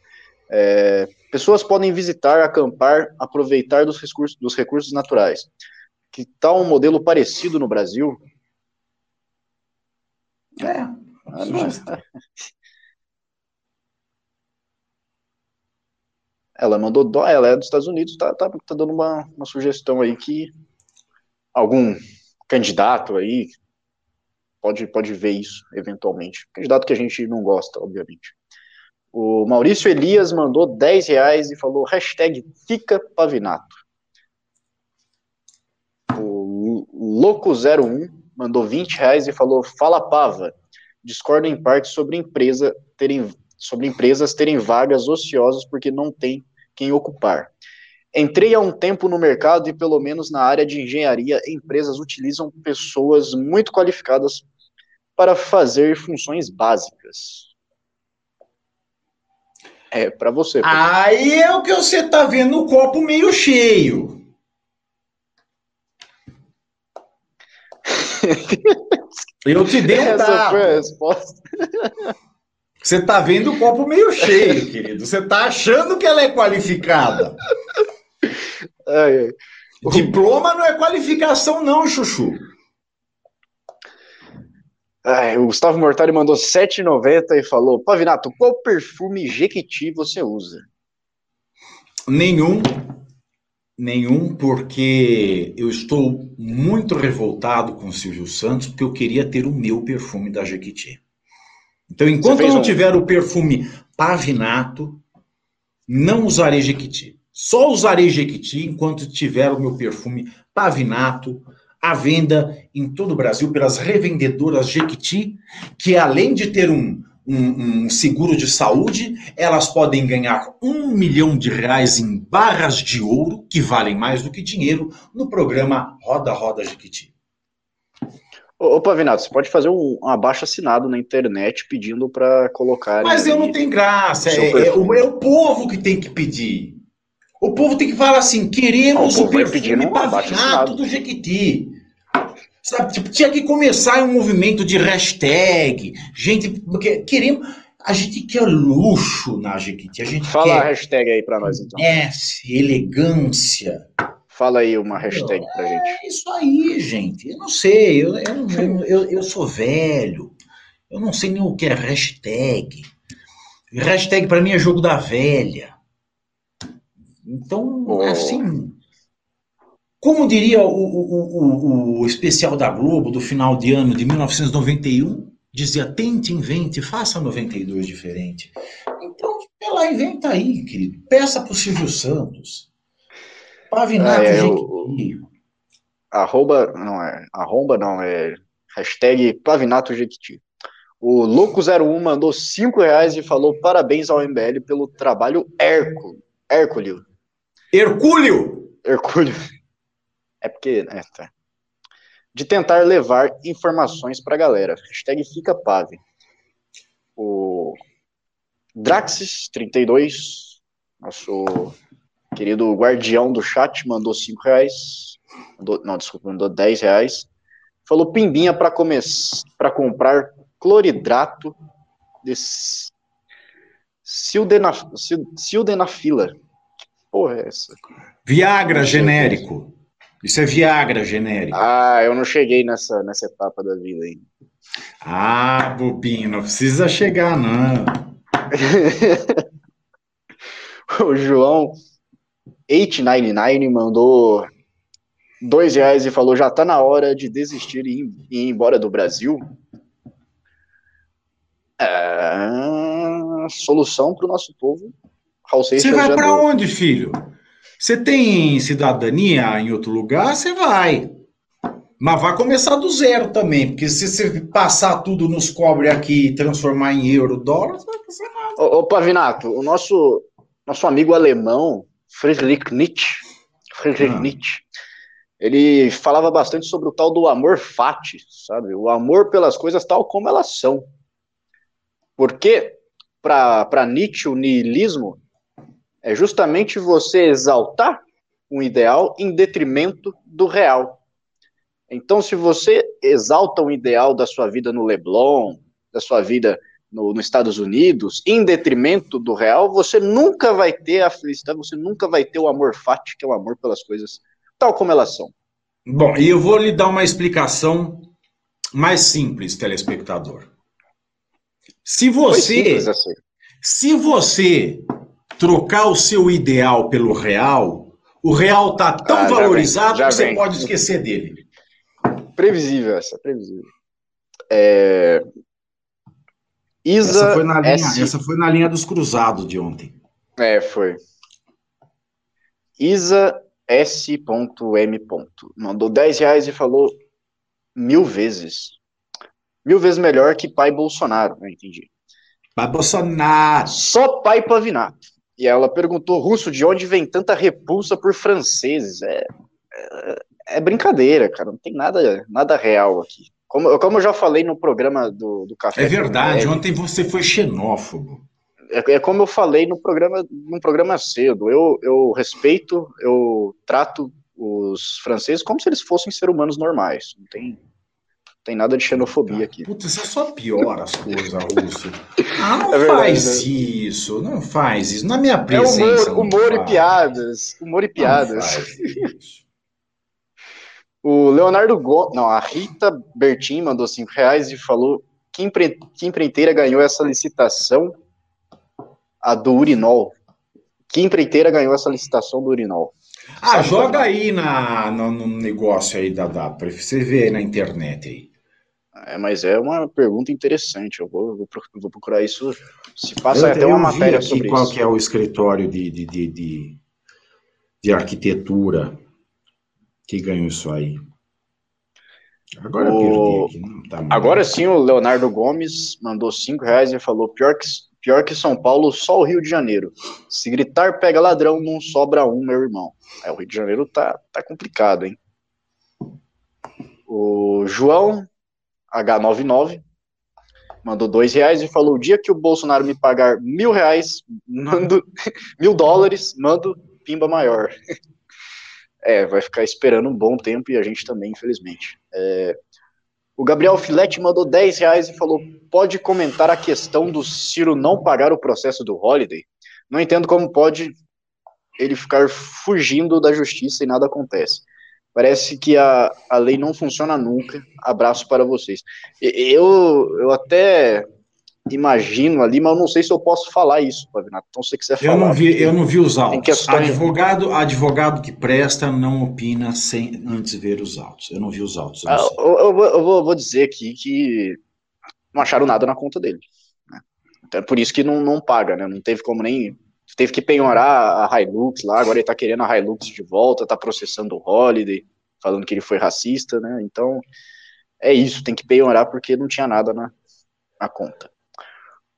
É, pessoas podem visitar, acampar, aproveitar dos recursos, dos recursos naturais. Que tal um modelo parecido no Brasil? É. Ah, ela mandou dó, ela é dos Estados Unidos, tá, tá, tá dando uma, uma sugestão aí que algum candidato aí pode, pode ver isso eventualmente. Candidato que a gente não gosta, obviamente. O Maurício Elias mandou 10 reais e falou hashtag fica pavinato. O Louco01 mandou 20 reais e falou fala pava. Discordo em parte sobre, empresa terem, sobre empresas terem vagas ociosas porque não tem quem ocupar. Entrei há um tempo no mercado e, pelo menos na área de engenharia, empresas utilizam pessoas muito qualificadas para fazer funções básicas. É, para você. Aí é o que você tá vendo o copo meio cheio. Eu te dei um Essa foi a resposta. Você tá vendo o copo meio cheio, querido. Você tá achando que ela é qualificada. Ai, ai. Diploma não é qualificação, não, Chuchu. Ai, o Gustavo Mortari mandou 7,90 e falou: Pavinato, qual perfume Jequiti você usa? Nenhum. Nenhum, porque eu estou muito revoltado com o Silvio Santos, porque eu queria ter o meu perfume da Jequiti. Então, enquanto eu não um... tiver o perfume Pavinato, não usarei Jequiti. Só usarei Jequiti enquanto tiver o meu perfume Pavinato à venda em todo o Brasil pelas revendedoras Jequiti, que além de ter um, um, um, seguro de saúde, elas podem ganhar um milhão de reais em barras de ouro, que valem mais do que dinheiro, no programa Roda Roda Jequiti. Ô, Pavinato, você pode fazer um, um abaixo assinado na internet pedindo para colocar. Mas eu não tenho graça. É, é, o, é, o, povo que tem que pedir. O povo tem que falar assim: queremos o, o perfume pavinato do Jequiti. Sabe, tipo, tinha que começar um movimento de hashtag, gente, porque queremos, a gente quer luxo na Jequiti, a gente Fala a quer hashtag aí pra nós, então. S, elegância. Fala aí uma hashtag pra gente. É isso aí, gente. Eu não sei, eu, eu, eu, eu, sou velho, eu não sei nem o que é hashtag. Hashtag pra mim é jogo da velha. Então, Oh. assim, como diria o, o, o, o especial da Globo do final de ano de 1991, dizia tente, invente, faça 92 diferente. Então, vai lá, inventa aí, querido. Peça pro Silvio Santos. Pavinato Ah, é, Jequiti. Arroba, não é, arromba não, é hashtag Pavinato Jequiti. O Louco01 mandou 5 reais e falou parabéns ao MBL pelo trabalho Hércules. Hércules. Hercúleo! Hercúleo. É porque, né, tá. De tentar levar informações pra galera. Hashtag fica pave. O Draxis32, nosso querido guardião do chat, mandou 5 reais. Mandou- não, desculpa, mandou 10 reais. Falou pimbinha para comprar cloridrato de sildenaf- sil- sildenafila. Que porra é essa? Viagra genérico. Isso é Viagra genérico. Ah, eu não cheguei nessa, nessa etapa da vida ainda. Ah, bobinho, não precisa chegar, não. o João 899 mandou dois reais e falou: já tá na hora de desistir e ir, embora do Brasil. É, solução para o nosso povo. Você vai para onde, filho? Você tem cidadania em outro lugar, você vai. Mas vai começar do zero também, porque se você passar tudo nos cobre aqui e transformar em euro, dólar, você vai fazer nada. Ô, ô Pavinato, o nosso, nosso amigo alemão, Friedrich Nietzsche, Friedrich Ah. Nietzsche, ele falava bastante sobre o tal do amor fati, sabe? O amor pelas coisas tal como elas são. Porque, para Nietzsche, o niilismo é justamente você exaltar um ideal em detrimento do real. Então, se você exalta um ideal da sua vida no Leblon, da sua vida no, nos Estados Unidos, em detrimento do real, você nunca vai ter a felicidade, você nunca vai ter o amor fati, que é o amor pelas coisas tal como elas são. Bom, e eu vou lhe dar uma explicação mais simples, telespectador. Se você, assim. se você trocar o seu ideal pelo real, o real tá tão Ah, valorizado vem, que você vem. pode esquecer dele. Previsível essa, previsível. É... Isa Essa foi, na linha, S... essa foi na linha dos cruzados de ontem. É, foi. Isa S.M. Mandou 10 reais e falou mil vezes. Mil vezes melhor que pai Bolsonaro, né? Entendi. Mas Bolsonaro. Só pai Pavinato. E ela perguntou, Russo, de onde vem tanta repulsa por franceses? É, é, é brincadeira, cara. Não tem nada, nada real aqui. Como, como eu já falei no programa do, do Café. É verdade, ontem você foi xenófobo. É, é como eu falei no programa, num programa cedo. Eu, eu respeito, eu trato os franceses como se eles fossem seres humanos normais. Não tem, tem nada de xenofobia aqui. Puta, você só piora as coisas, Russo. Ah, não É verdade, faz isso, não faz isso. Na minha É presença. humor, não humor e piadas. Humor e piadas. O Leonardo Gomes, não, a Rita Bertin mandou 5 reais e falou que, empre, que empreiteira ganhou essa licitação, a do urinol. Que empreiteira ganhou essa licitação do urinol? Ah, joga Fabinho? aí na, no, no negócio aí da, da. Você ver aí na internet aí. É, mas é uma pergunta interessante. Eu vou, vou vou procurar isso. Se passa Eu- até uma matéria aqui sobre qual isso. que é o escritório de, de, de, de, de arquitetura que ganhou isso aí. Agora O- aqui. Tá Agora sim, o Leonardo Gomes mandou 5 reais e falou: pior que, pior que São Paulo, só o Rio de Janeiro. Se gritar pega ladrão, não sobra um, meu irmão. É, o Rio de Janeiro tá, tá complicado, hein? O João H99 mandou dois reais e falou: o dia que o Bolsonaro me pagar mil reais, mando mil dólares, mando pimba maior. É, vai ficar esperando um bom tempo e a gente também, infelizmente. É, o Gabriel Filete mandou 10 reais e falou: pode comentar a questão do Ciro não pagar o processo do Holiday? Não entendo como pode ele ficar fugindo da justiça e nada acontece. Parece que a, a lei não funciona nunca. Abraço para vocês. Eu, eu até imagino ali, mas eu não sei se eu posso falar isso, Pavinato. Então, se você quiser falar. Eu não vi, eu não vi os autos. Advogado, advogado que presta não opina sem antes ver os autos. Eu não vi os autos. Eu, ah, eu, eu, eu vou, vou, dizer aqui que não acharam nada na conta dele. Né? Então, é por isso que não, não paga, né? Não teve como nem teve que penhorar a Hilux lá, agora ele tá querendo a Hilux de volta, tá processando o Holiday, falando que ele foi racista, né? Então, é isso, tem que penhorar porque não tinha nada na, na conta.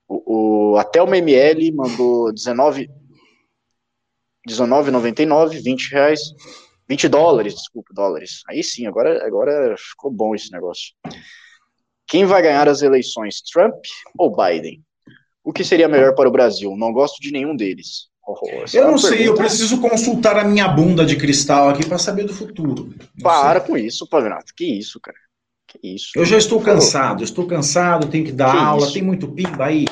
O, o, até o MML mandou 19 19,99, 20 reais, 20 dólares, desculpa, dólares. Aí sim, agora, agora ficou bom esse negócio. Quem vai ganhar as eleições, Trump ou Biden? O que seria melhor para o Brasil? Não gosto de nenhum deles. Oh, eu não sei, pergunta... eu preciso consultar a minha bunda de cristal aqui para saber do futuro. Não para sei. com isso, Pavinato. Que isso, cara? Que isso? Eu já estou cansado, estou cansado, tenho que dar que aula, isso? tem muito pimba aí.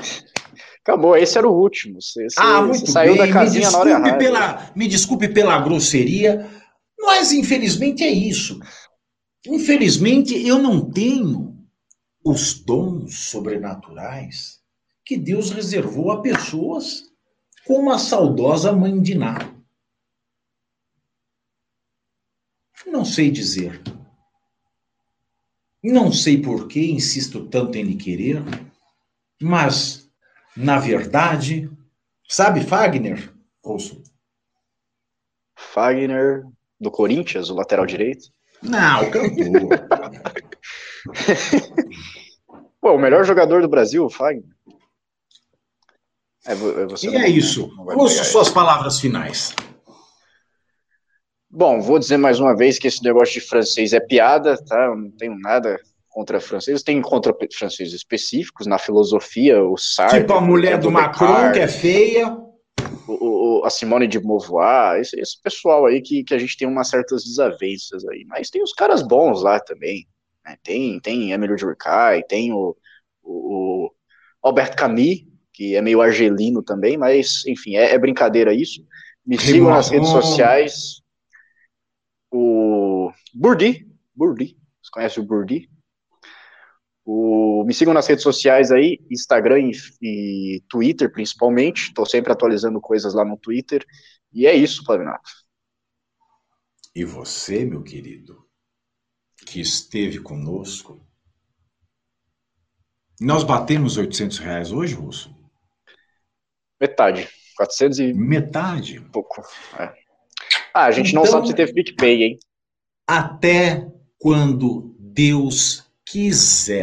Acabou, esse era o último. Você, ah, muito você saiu bem. da casinha na hora errada. Pela, me desculpe pela grosseria, mas infelizmente é isso. Infelizmente eu não tenho os dons sobrenaturais que Deus reservou a pessoas como a saudosa mãe de Ná. Não sei dizer. Não sei por que insisto tanto em lhe querer, mas, na verdade, sabe Fagner, Rosso? Fagner, do Corinthians, o lateral direito? Não, o cantor. Pô, o melhor jogador do Brasil, o Fagner. É, é e é isso. Ouço suas palavras finais. Bom, vou dizer mais uma vez que esse negócio de francês é piada, tá? Eu não tenho nada contra franceses, tem contra franceses específicos na filosofia, o Sartre. Tipo a mulher do Macron, que é feia. O, o, a Simone de Beauvoir, esse, esse, pessoal aí que, que a gente tem umas certas desavenças aí. Mas tem os caras bons lá também. Né? Tem, tem Emílio Durkheim, tem o, o, o Albert Camus, que é meio argelino também, mas enfim, é, é brincadeira isso. Me sigam nas redes sociais. O Burdi, Burdi, você conhece o Burdi? O, me sigam nas redes sociais aí, Instagram e, e Twitter principalmente. Estou sempre atualizando coisas lá no Twitter. E é isso, Pavinato. E você, meu querido, que esteve conosco, nós batemos 800 reais hoje, Russo? Metade. 400 e. Metade? Pouco. É. Ah, a gente então, não sabe se teve PicPay, hein? Até quando Deus quiser.